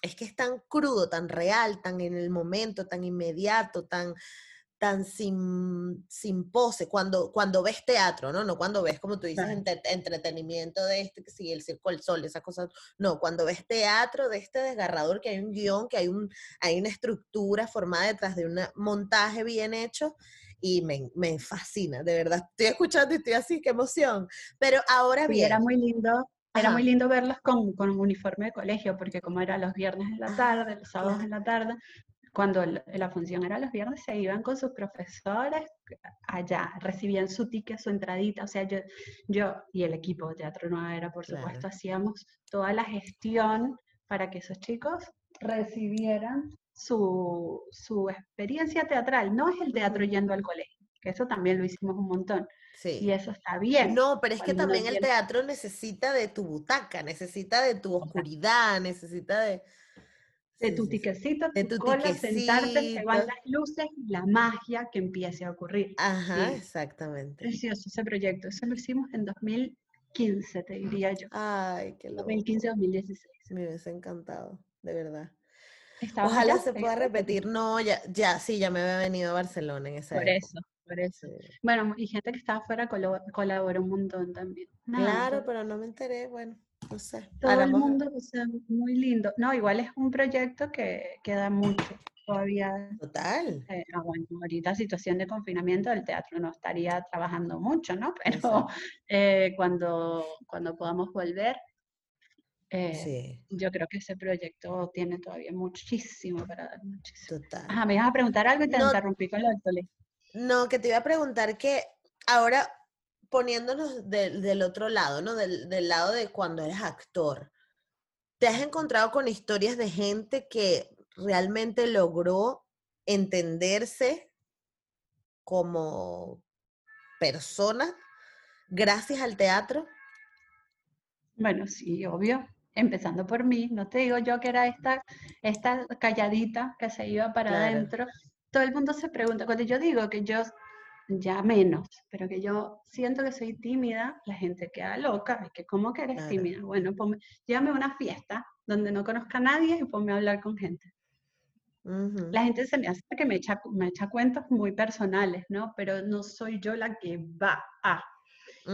es que es tan crudo, tan real, tan en el momento, tan inmediato, tan, tan sin, sin pose, cuando, cuando ves teatro, ¿no? No cuando ves, como tú dices, entretenimiento de este, que sigue el circo del sol, esas cosas. No, cuando ves teatro de este desgarrador, que hay un guion, que hay, un, hay una estructura formada detrás de un montaje bien hecho, y me, me, fascina, de verdad. Estoy escuchando y estoy así, qué emoción. Pero ahora bien. era muy lindo. Era muy lindo verlos con, con un uniforme de colegio, porque como era los viernes en la tarde, los sábados en la tarde, cuando la función era los viernes, se iban con sus profesores allá, recibían su ticket, su entradita, o sea, yo, yo y el equipo de Teatro Nueva Era, por supuesto, hacíamos toda la gestión para que esos chicos recibieran su, su, experiencia teatral, no es el teatro yendo al colegio, que eso también lo hicimos un montón. Sí. Y eso está bien. No, pero es que también el teatro necesita de tu butaca, necesita de tu oscuridad, necesita de de tu tiquecito, de tu cola, sentarte, se van las luces y la magia que empiece a ocurrir. Ajá, exactamente. Precioso ese proyecto. Eso lo hicimos en 2015, te diría yo. Ay, qué loco. 2015-2016. Me hubiese encantado, de verdad. Ojalá se pueda repetir. No, ya, ya, sí, ya me había venido a Barcelona en esa Por eso, por eso. Bueno, y gente que estaba afuera colaboró un montón también. claro, pero no me enteré, bueno. No sé. Todo el mundo, o sea, muy lindo. No, igual es un proyecto que queda mucho todavía. Total. Eh, bueno, ahorita situación de confinamiento del teatro no estaría trabajando mucho, ¿no? Pero eh, cuando, cuando podamos volver, eh, yo creo que ese proyecto tiene todavía muchísimo para dar. Muchísimo. Total. Ajá, me ibas a preguntar algo y te interrumpí con lo del No, que te iba a preguntar que ahora poniéndonos del otro lado, ¿no? Del, del, lado de cuando eres actor, ¿te has encontrado con historias de gente que realmente logró entenderse como persona gracias al teatro? Bueno, sí, obvio. Empezando por mí, no te digo yo que era esta, esta calladita que se iba para adentro. Todo el mundo se pregunta, cuando yo digo que yo ya menos, pero que yo siento que soy tímida, la gente queda loca, es que ¿cómo que eres tímida? Bueno, ponme, llévame a una fiesta donde no conozca a nadie y ponme a hablar con gente. La gente se me hace que me echa, me echa cuentos muy personales, ¿no? Pero no soy yo la que va a.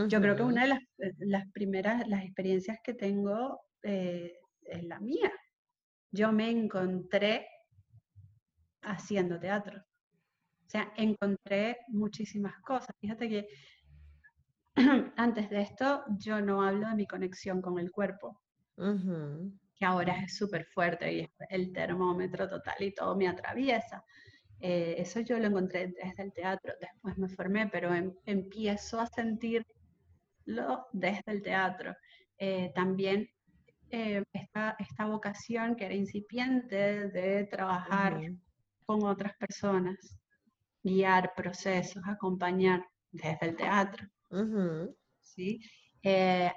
Yo creo que una de las, eh, las, primeras, las experiencias que tengo eh, es la mía. Yo me encontré haciendo teatro. Sea, encontré muchísimas cosas. Fíjate que antes de esto yo no hablo de mi conexión con el cuerpo, que ahora es súper fuerte y es el termómetro total y todo me atraviesa. Eh, eso yo lo encontré desde el teatro, después me formé, pero em, empiezo a sentirlo desde el teatro. Eh, también eh, esta, esta, vocación que era incipiente de trabajar con otras personas guiar procesos, acompañar, desde el teatro. ¿sí? Eh,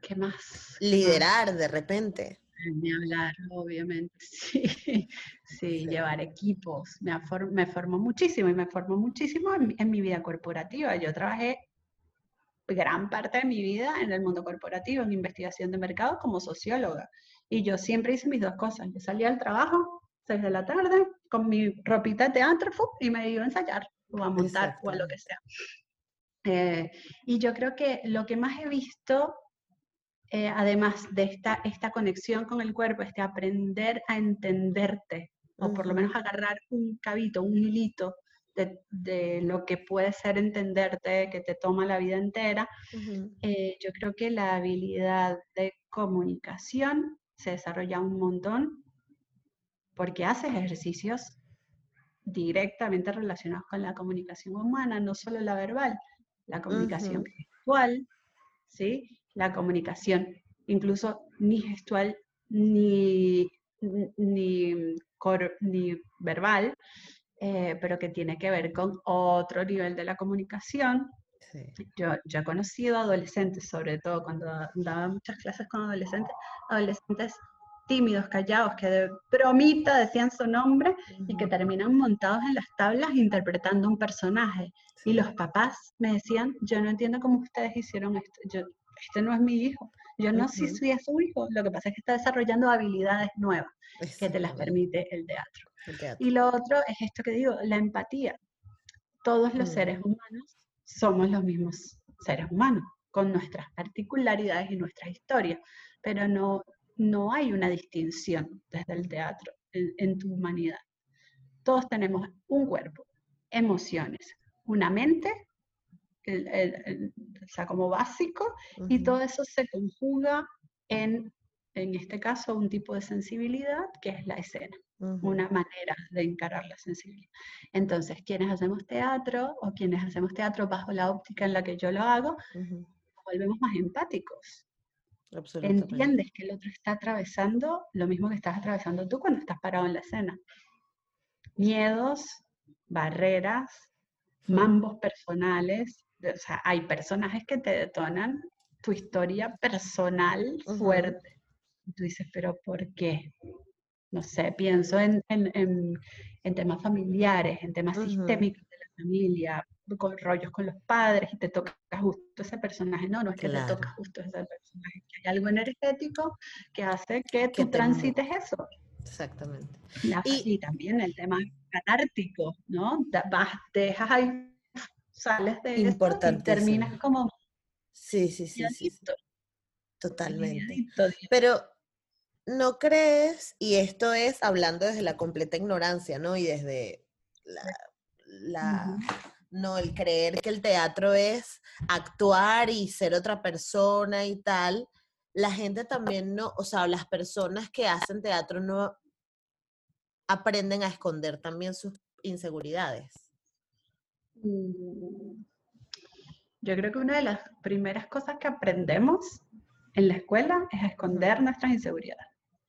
¿Qué más? Liderar de repente. Ni hablar, obviamente, sí. Sí, llevar equipos. Me, me formó muchísimo y me formó muchísimo en, mi vida corporativa. Yo trabajé gran parte de mi vida en el mundo corporativo, en investigación de mercado como socióloga. Y yo siempre hice mis dos cosas. Yo salía al trabajo, seis de la tarde, con mi ropita de teatro y me iba a ensayar o a montar o a lo que sea. Eh, y yo creo que lo que más he visto eh, además de esta, esta conexión con el cuerpo, este aprender a entenderte, o por lo menos agarrar un cabito, un hilito de, lo que puede ser entenderte, que te toma la vida entera, eh, yo creo que la habilidad de comunicación se desarrolla un montón porque haces ejercicios directamente relacionados con la comunicación humana, no solo la verbal, la comunicación gestual, ¿sí? la comunicación, incluso ni gestual ni, ni, ni verbal, eh, pero que tiene que ver con otro nivel de la comunicación. Yo, yo he conocido adolescentes, sobre todo cuando daba muchas clases con adolescentes, adolescentes tímidos, callados, que de bromita decían su nombre y que terminan montados en las tablas interpretando un personaje. Y los papás me decían, yo no entiendo cómo ustedes hicieron esto. Yo, este no es mi hijo. Yo no sé si es su hijo, lo que pasa es que está desarrollando habilidades nuevas que te las permite el teatro. Y lo otro es esto que digo, la empatía. Todos los seres mm. humanos somos los mismos seres humanos, con nuestras particularidades y nuestras historias, pero no, no hay una distinción desde el teatro en tu humanidad. Todos tenemos un cuerpo, emociones, una mente o sea, como básico, y todo eso se conjuga en, en este caso, un tipo de sensibilidad que es la escena, una manera de encarar la sensibilidad. Entonces, quienes hacemos teatro o quienes hacemos teatro bajo la óptica en la que yo lo hago, volvemos más empáticos. Entiendes que el otro está atravesando lo mismo que estás atravesando tú cuando estás parado en la escena. Miedos, barreras, mambos personales, o sea, hay personajes que te detonan tu historia personal fuerte. Tú dices, pero ¿por qué? No sé, pienso en, temas familiares, en temas sistémicos de la familia, con rollos con los padres y te toca justo ese personaje. No, no es que te toca justo ese personaje, que hay algo energético que hace que tú transites eso. Exactamente. Y, también el tema catártico, ¿no? Vas, dejas ahí sales de y terminas como... Sí, sí, sí, sí. Totalmente. Pero no crees, y esto es hablando desde la completa ignorancia, ¿no? Y desde la, no, el creer que el teatro es actuar y ser otra persona y tal, la gente también no, o sea, las personas que hacen teatro no aprenden a esconder también sus inseguridades. Mm, yo creo que una de las primeras cosas que aprendemos en la escuela es esconder nuestras inseguridades.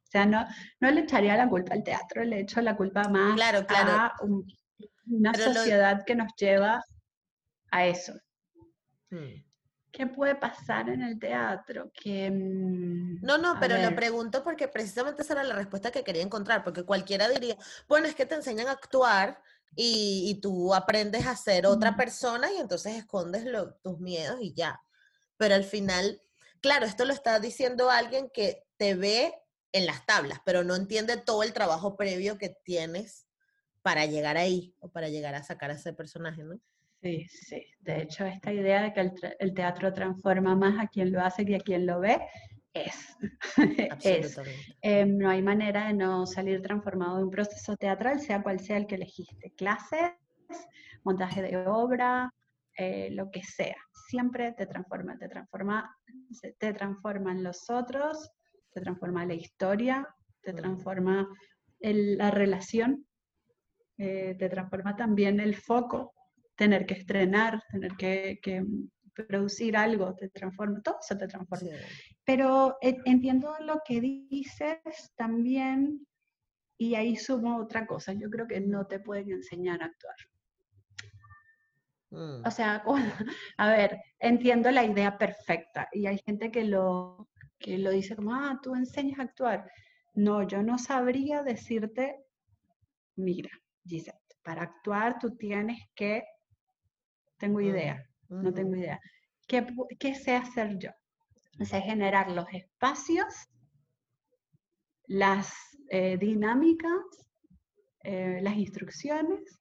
O sea, no, no le echaría la culpa al teatro, le echo la culpa más claro, claro. a una sociedad que nos lleva a eso. Hmm. ¿Qué puede pasar en el teatro? Que, mm, no, no, pero lo pregunto porque precisamente esa era la respuesta que quería encontrar, porque cualquiera diría, bueno, es que te enseñan a actuar y, tú aprendes a ser otra persona y entonces escondes tus miedos y ya. Pero al final, claro, esto lo está diciendo alguien que te ve en las tablas, pero no entiende todo el trabajo previo que tienes para llegar ahí o para llegar a sacar a ese personaje, ¿no? Sí, sí. De hecho, esta idea de que el, teatro transforma más a quien lo hace que a quien lo ve es. es. Em, no hay manera de no salir transformado de un proceso teatral, sea cual sea el que elegiste. Clases, montaje de obra, eh, lo que sea. Siempre te transforma, te transforma, te transforman los otros, te transforma la historia, te transforma la relación, eh, te transforma también el foco, tener que estrenar, tener que producir algo te transforma, todo eso te transforma. Pero eh, entiendo lo que dices también y ahí sumo otra cosa, yo creo que no te pueden enseñar a actuar. Mm. O sea, a ver, entiendo la idea perfecta y hay gente que lo, que lo dice como, ah, tú enseñas a actuar. No, yo no sabría decirte, mira, Gisette, para actuar tú tienes que, tengo idea, no tengo idea. ¿Qué, ¿Qué, sé hacer yo? Sé generar los espacios, las eh, dinámicas, eh, las instrucciones,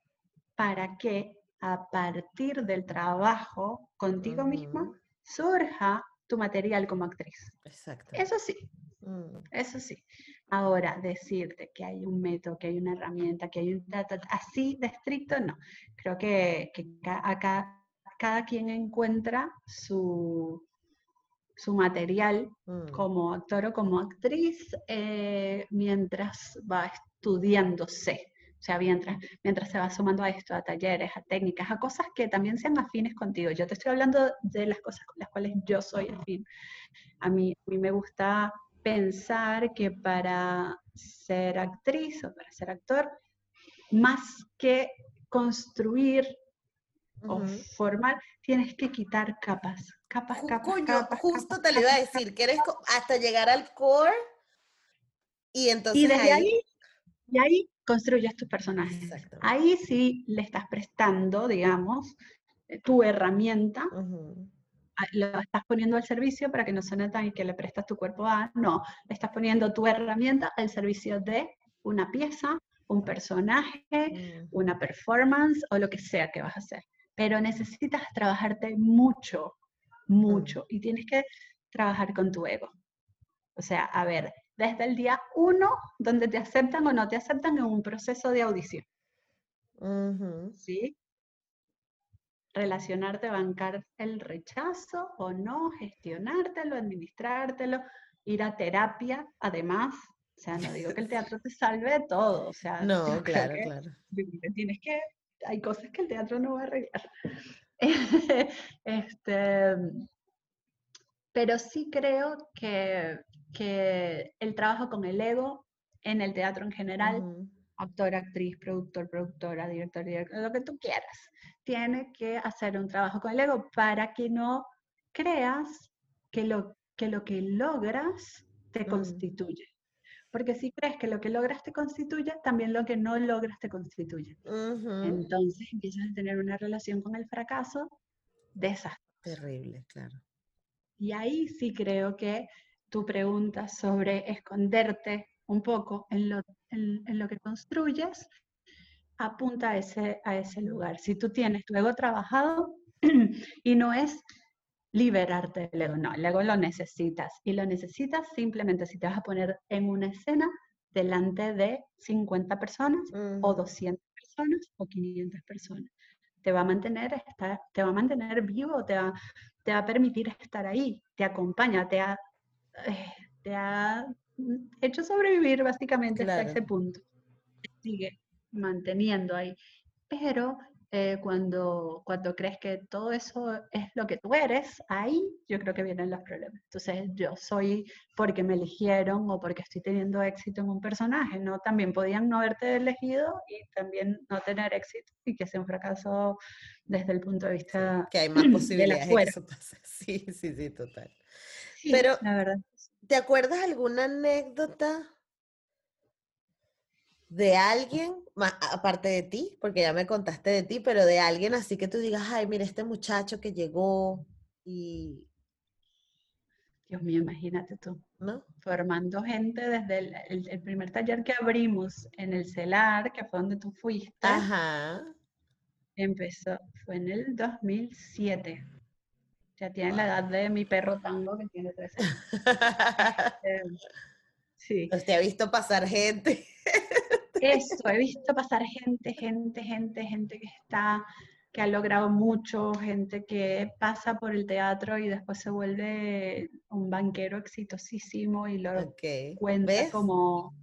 para que a partir del trabajo contigo misma surja tu material como actriz. Exacto. Eso sí, mm. eso sí. Ahora, decirte que hay un método, que hay una herramienta, que hay un... Así de estricto, no. Creo que, acá cada quien encuentra su, su material mm. como actor o como actriz eh, mientras va estudiándose. O sea, mientras, mientras se va sumando a esto, a talleres, a técnicas, a cosas que también sean afines contigo. Yo te estoy hablando de las cosas con las cuales yo soy afín. A mí, a mí me gusta pensar que para ser actriz o para ser actor, más que construir o formar, tienes que quitar capas, capas, capas, capas. Justo te lo iba a decir, que eres hasta llegar al core y entonces y desde ahí, y ahí construyes tus personajes. Ahí sí le estás prestando, digamos, tu herramienta, lo estás poniendo al servicio para que no suene tan y que le prestas tu cuerpo a, no, le estás poniendo tu herramienta al servicio de una pieza, un personaje, mm. una performance o lo que sea que vas a hacer. Pero necesitas trabajarte mucho, mucho, mm. y tienes que trabajar con tu ego. O sea, a ver, desde el día uno, donde te aceptan o no te aceptan en un proceso de audición. ¿Sí? Relacionarte, bancar el rechazo o no, gestionártelo, administrártelo, ir a terapia, además. O sea, no digo que el teatro te salve de todo. O sea, no, claro, claro. Tienes que, hay cosas que el teatro no va a arreglar. este, pero sí creo que que el trabajo con el ego en el teatro en general, actor, actriz, productor, productora, director, director, lo que tú quieras, tiene que hacer un trabajo con el ego para que no creas que lo que, lo que logras te constituye. Porque si crees que lo que logras te constituye, también lo que no logras te constituye. Entonces empiezas a tener una relación con el fracaso desastrosa. Terrible, claro. Y ahí sí creo que tu pregunta sobre esconderte un poco en lo, en, lo que construyes, apunta a ese, a ese lugar. Si tú tienes tu ego trabajado y no es liberarte del ego, no, el ego lo necesitas y lo necesitas simplemente si te vas a poner en una escena delante de 50 personas o 200 personas o 500 personas. Te va a mantener, estar, te va a mantener vivo, te va, te va a permitir estar ahí, te acompaña, te, eh, te ha hecho sobrevivir básicamente hasta ese punto. Sigue manteniendo ahí. Pero eh, cuando, cuando crees que todo eso es lo que tú eres, ahí yo creo que vienen los problemas. Entonces yo soy porque me eligieron o porque estoy teniendo éxito en un personaje, ¿no? También podían no haberte elegido y también no tener éxito y que sea un fracaso desde el punto de vista que hay más posibilidades de, que eso pase. Sí, sí, sí, total. Pero, la verdad. ¿te acuerdas alguna anécdota de alguien, aparte de ti, porque ya me contaste de ti, pero de alguien así que tú digas, ay, mira, este muchacho que llegó y... Dios mío, imagínate tú. ¿No? Formando gente desde el, primer taller que abrimos en el CELAR, que fue donde tú fuiste. Ajá. Empezó, fue en el 2007. Ya tiene la edad de mi perro tango que tiene 13 años. Este, sí. Te ha visto pasar gente. Eso, he visto pasar gente, gente, gente, gente que está, que ha logrado mucho, gente que pasa por el teatro y después se vuelve un banquero exitosísimo y lo cuenta como,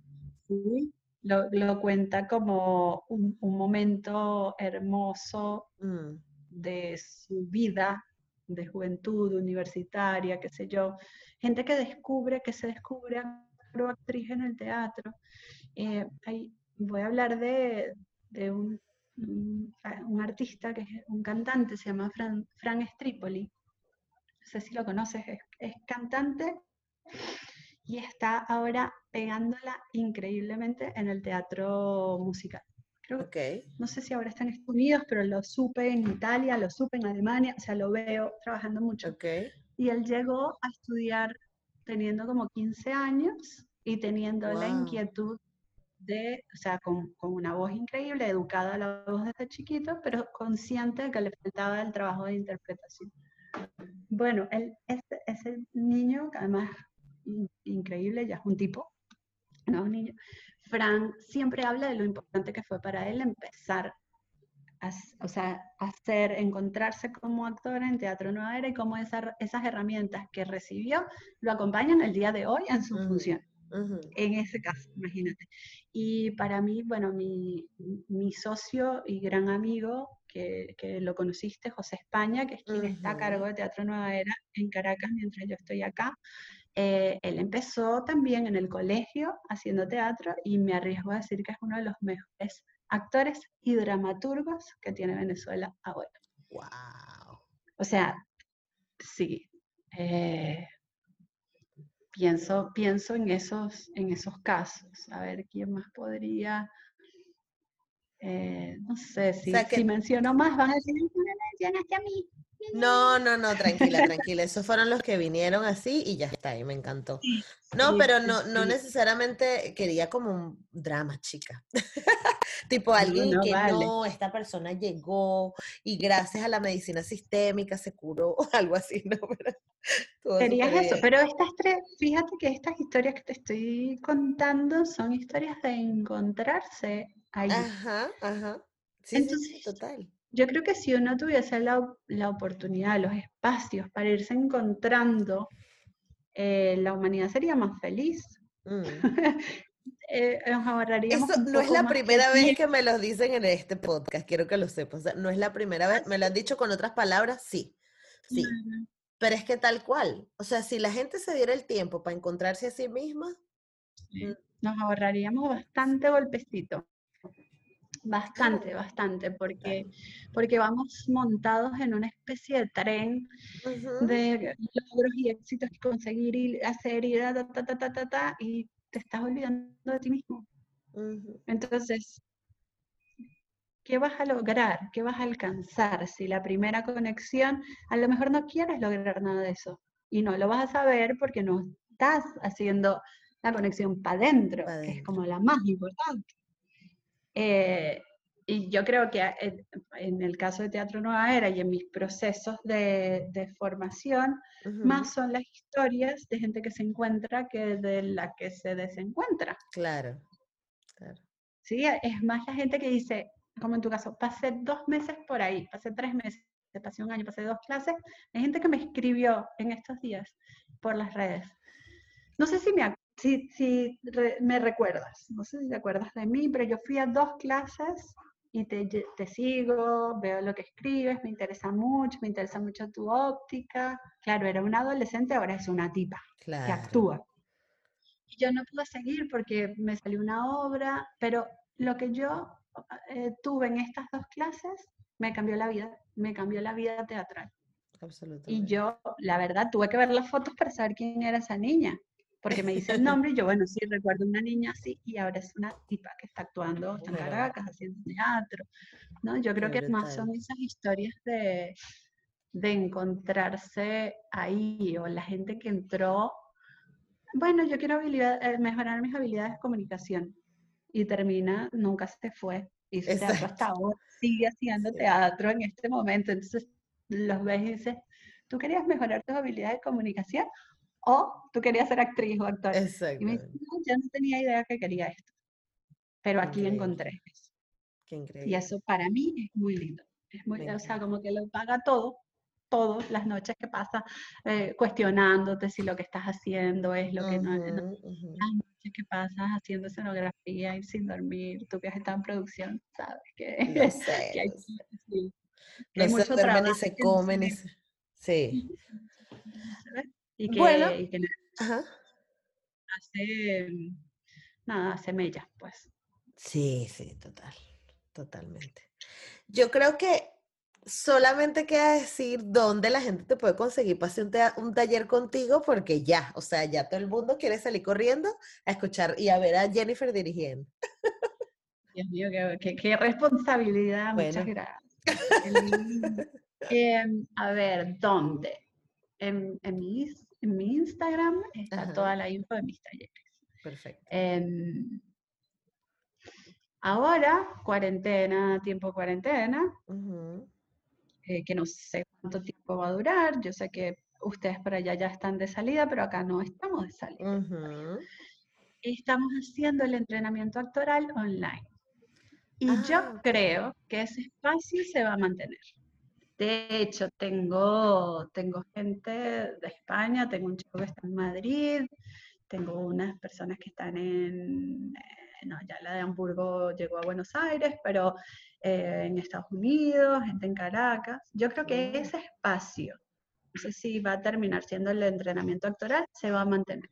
lo, cuenta como un, momento hermoso mm. de su vida de juventud universitaria, qué sé yo, gente que descubre, que se descubre actriz en el teatro. Eh, voy a hablar de, un un, artista, que es un cantante, se llama Fran, Frank Stripoli. No sé si lo conoces, es, cantante y está ahora pegándola increíblemente en el teatro musical. Creo, No sé si ahora está en Estados Unidos, pero lo supe en Italia, lo supe en Alemania, o sea, lo veo trabajando mucho. Y él llegó a estudiar teniendo como 15 años y teniendo la inquietud de, o sea, con, con, una voz increíble, educada a la voz desde chiquito, pero consciente de que le faltaba el trabajo de interpretación. Bueno, él, ese, ese niño, que además increíble, ya es un tipo, no un niño, Frank siempre habla de lo importante que fue para él empezar a, o sea, hacer, encontrarse como actor en Teatro Nueva Era y cómo esas herramientas que recibió lo acompañan el día de hoy en su función. En ese caso, imagínate. Y para mí, bueno, mi, mi socio y gran amigo, que, que, lo conociste, José España, que es quien está a cargo de Teatro Nueva Era en Caracas mientras yo estoy acá, eh, él empezó también en el colegio haciendo teatro y me arriesgo a decir que es uno de los mejores actores y dramaturgos que tiene Venezuela ahora. ¡Wow! O sea, sí. Eh, pienso, pienso en esos, en esos casos. A ver, ¿quién más podría? Eh, no sé, si, si menciono más, vas a decir, no me mencionaste a mí. No, no, no, tranquila, tranquila. Esos fueron los que vinieron así y ya está, y me encantó. No, pero no, no necesariamente quería como un drama, chica. tipo alguien que no, esta persona llegó y gracias a la medicina sistémica se curó, algo así, ¿no? Querías eso, pero estas tres, fíjate que estas historias que te estoy contando son historias de encontrarse ahí. Ajá, ajá. Sí, sí, total. Yo creo que si uno tuviese la, la oportunidad, los espacios para irse encontrando, eh, la humanidad sería más feliz. Mm. eh, nos ahorraríamos. Eso no es la primera vez que me lo dicen en este podcast, quiero que lo sepas. no es la primera vez, me lo han dicho con otras palabras, sí. Sí. Pero es que tal cual. O sea, si la gente se diera el tiempo para encontrarse a sí misma. Mm. Nos ahorraríamos bastante golpecito. Bastante, bastante, porque, porque vamos montados en una especie de tren de logros y éxitos que conseguir y hacer y ta, ta, ta, ta, ta, y te estás olvidando de ti mismo. Entonces, ¿qué vas a lograr? ¿Qué vas a alcanzar? Si la primera conexión, a lo mejor no quieres lograr nada de eso y no lo vas a saber porque no estás haciendo la conexión para adentro, que es como la más importante. Eh, y yo creo que eh, en, el caso de Teatro Nueva Era y en mis procesos de, de formación, más son las historias de gente que se encuentra que de la que se desencuentra. Claro, claro. Sí, es más la gente que dice, como en tu caso, pasé dos meses por ahí, pasé tres meses, pasé un año, pasé dos clases. Hay gente que me escribió en estos días por las redes. No sé si me, si, si me recuerdas, no sé si te acuerdas de mí, pero yo fui a dos clases y te, te, sigo, veo lo que escribes, me interesa mucho, me interesa mucho tu óptica. Claro, era una adolescente, ahora es una tipa que actúa. Y yo no pude seguir porque me salió una obra, pero lo que yo eh, tuve en estas dos clases me cambió la vida, me cambió la vida teatral. Absolutamente. Y yo, la verdad, tuve que ver las fotos para saber quién era esa niña porque me dice el nombre y yo, bueno, sí, recuerdo una niña así y ahora es una tipa que está actuando en Caracas, haciendo teatro, ¿no? Yo creo que más son esas historias de, de encontrarse ahí o la gente que entró, bueno, yo quiero eh, mejorar mis habilidades de comunicación y termina, nunca se fue, hizo teatro hasta ahora, sigue haciendo teatro en este momento, entonces los ves y dices, ¿tú querías mejorar tus habilidades de comunicación o tú querías ser actriz o actor. Exacto. Y me dice, no, yo no tenía idea que quería esto, pero aquí encontré eso. Qué increíble. Y eso para mí es muy lindo. Es muy, o sea, como que lo paga todo, todas las noches que pasa eh, cuestionándote si lo que estás haciendo es lo que no, es. Las noches que pasas haciendo escenografía y sin dormir, tú que has estado en producción, sabes que, no sé, que hay, sí, que hay mucho trabajo. Y se comen. Y se... Sí. Y que, bueno, hace, nada, hace mella, pues. Sí, sí, total, totalmente. Yo creo que solamente queda decir dónde la gente te puede conseguir para hacer un, taller contigo, porque ya, o sea, ya todo el mundo quiere salir corriendo a escuchar y a ver a Jennifer dirigiendo. Dios mío, qué, responsabilidad, muchas gracias. Em, a ver, ¿dónde? En, mi, Instagram está toda la info de mis talleres. Perfecto. Em, ahora, cuarentena, tiempo cuarentena, eh, que no sé cuánto tiempo va a durar. Yo sé que ustedes por allá ya están de salida, pero acá no estamos de salida. Estamos haciendo el entrenamiento actoral online. Y yo ah, creo que ese espacio se va a mantener. De hecho, tengo, tengo gente de España, tengo un chico que está en Madrid, tengo unas personas que están en, eh, no, ya la de Hamburgo llegó a Buenos Aires, pero eh, en Estados Unidos, gente en Caracas. Yo creo que mm. ese espacio, no sé si va a terminar siendo el entrenamiento actoral, se va a mantener.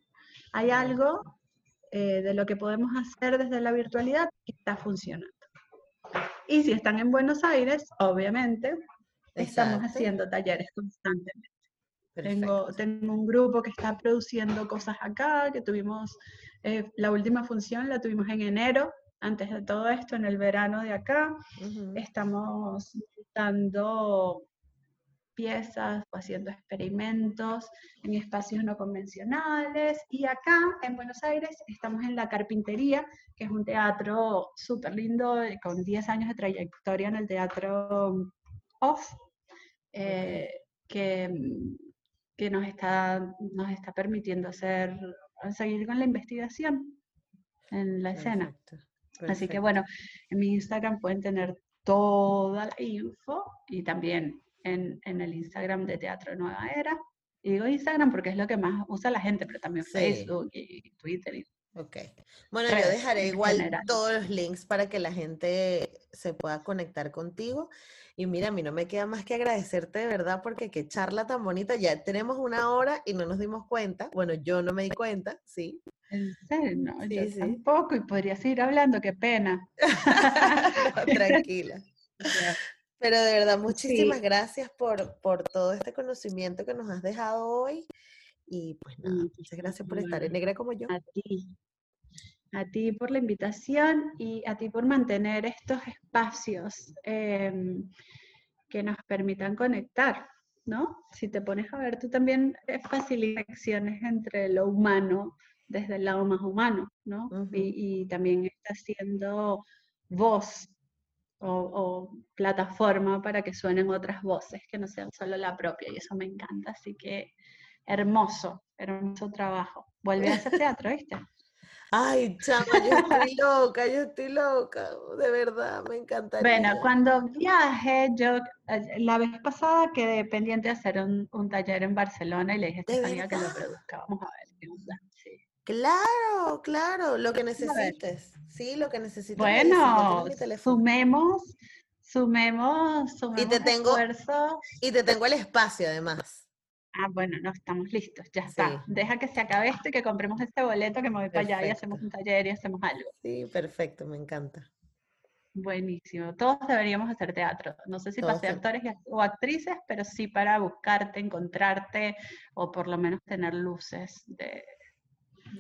Hay algo eh, de lo que podemos hacer desde la virtualidad que está funcionando. Y si están en Buenos Aires, obviamente, estamos haciendo talleres constantemente. Tengo, tengo, un grupo que está produciendo cosas acá, que tuvimos, eh, la última función la tuvimos en enero, antes de todo esto, en el verano de acá. Estamos dando piezas o haciendo experimentos en espacios no convencionales. Y acá en Buenos Aires estamos en La Carpintería, que es un teatro súper lindo, eh, con 10 años de trayectoria en el teatro off, eh, que, que nos, está, nos está permitiendo hacer, seguir con la investigación en la escena. Así que bueno, en mi Instagram pueden tener toda la info y también en, el Instagram de Teatro Nueva Era. Y digo Instagram porque es lo que más usa la gente, pero también Facebook y Twitter. Ok. Bueno, yo dejaré igual todos los links para que la gente se pueda conectar contigo. Y mira, a mí no me queda más que agradecerte de verdad porque qué charla tan bonita. Ya tenemos una hora y no nos dimos cuenta. Bueno, yo no me di cuenta, sí. En serio, no, sí, tampoco y podría seguir hablando, qué pena. tranquila. Pero de verdad, muchísimas gracias por, por todo este conocimiento que nos has dejado hoy. Y pues nada, muchas gracias por estar en negra como yo. A ti. A ti por la invitación y a ti por mantener estos espacios em, que nos permitan conectar, ¿no? Si te pones a ver, tú también facilitas acciones entre lo humano desde el lado más humano, ¿no? y, y, también está siendo voz o, plataforma para que suenen otras voces que no sean solo la propia y eso me encanta. Así que hermoso, hermoso trabajo. Vuelve a hacer teatro, ¿viste? Ay, chama, yo estoy loca, yo estoy loca, de verdad, me encantaría. Bueno, cuando viaje, yo eh, la vez pasada quedé pendiente de hacer un, taller en Barcelona y le dije a Estefanía que lo produzca. Vamos a ver qué onda. Claro, claro, lo que necesites. Sí, lo que necesites. Bueno, sumemos, sumemos, sumemos y te tengo, Y te tengo el espacio además. Ah, bueno, no, estamos listos, ya está. Deja que se acabe esto y que compremos este boleto que me voy para allá y hacemos un taller y hacemos algo. Sí, perfecto, me encanta. Buenísimo. Todos deberíamos hacer teatro. No sé si para ser actores o actrices, pero sí para buscarte, encontrarte o por lo menos tener luces de,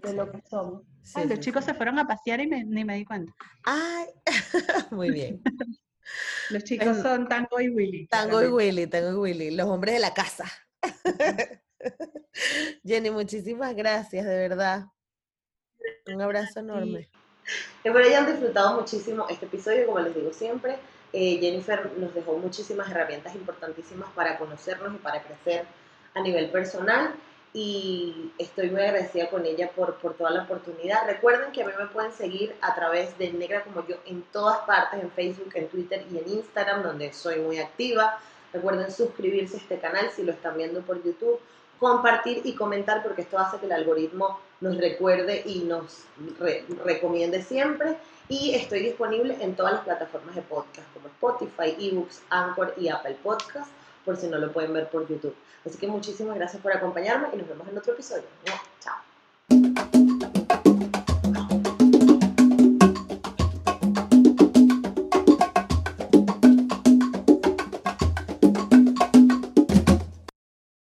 de lo que somos. los chicos se fueron a pasear y ni me di cuenta. Ay, muy bien. los chicos son Tango y Willy. Tango y Willy, Tango y Willy, los hombres de la casa. Jenny, muchísimas gracias, de verdad. Un abrazo enorme. Espero hayan disfrutado muchísimo este episodio, como les digo siempre. Eh, Jennifer nos dejó muchísimas herramientas importantísimas para conocernos y para crecer a nivel personal y estoy muy agradecida con ella por, por toda la oportunidad. Recuerden que a mí me pueden seguir a través de Negra como yo en todas partes, en Facebook, en Twitter y en Instagram, donde soy muy activa. Recuerden suscribirse a este canal si lo están viendo por YouTube, compartir y comentar porque esto hace que el algoritmo nos recuerde y nos recomiende siempre. Y estoy disponible en todas las plataformas de podcast como Spotify, eBooks, Anchor y Apple Podcasts por si no lo pueden ver por YouTube. Así que muchísimas gracias por acompañarme y nos vemos en otro episodio.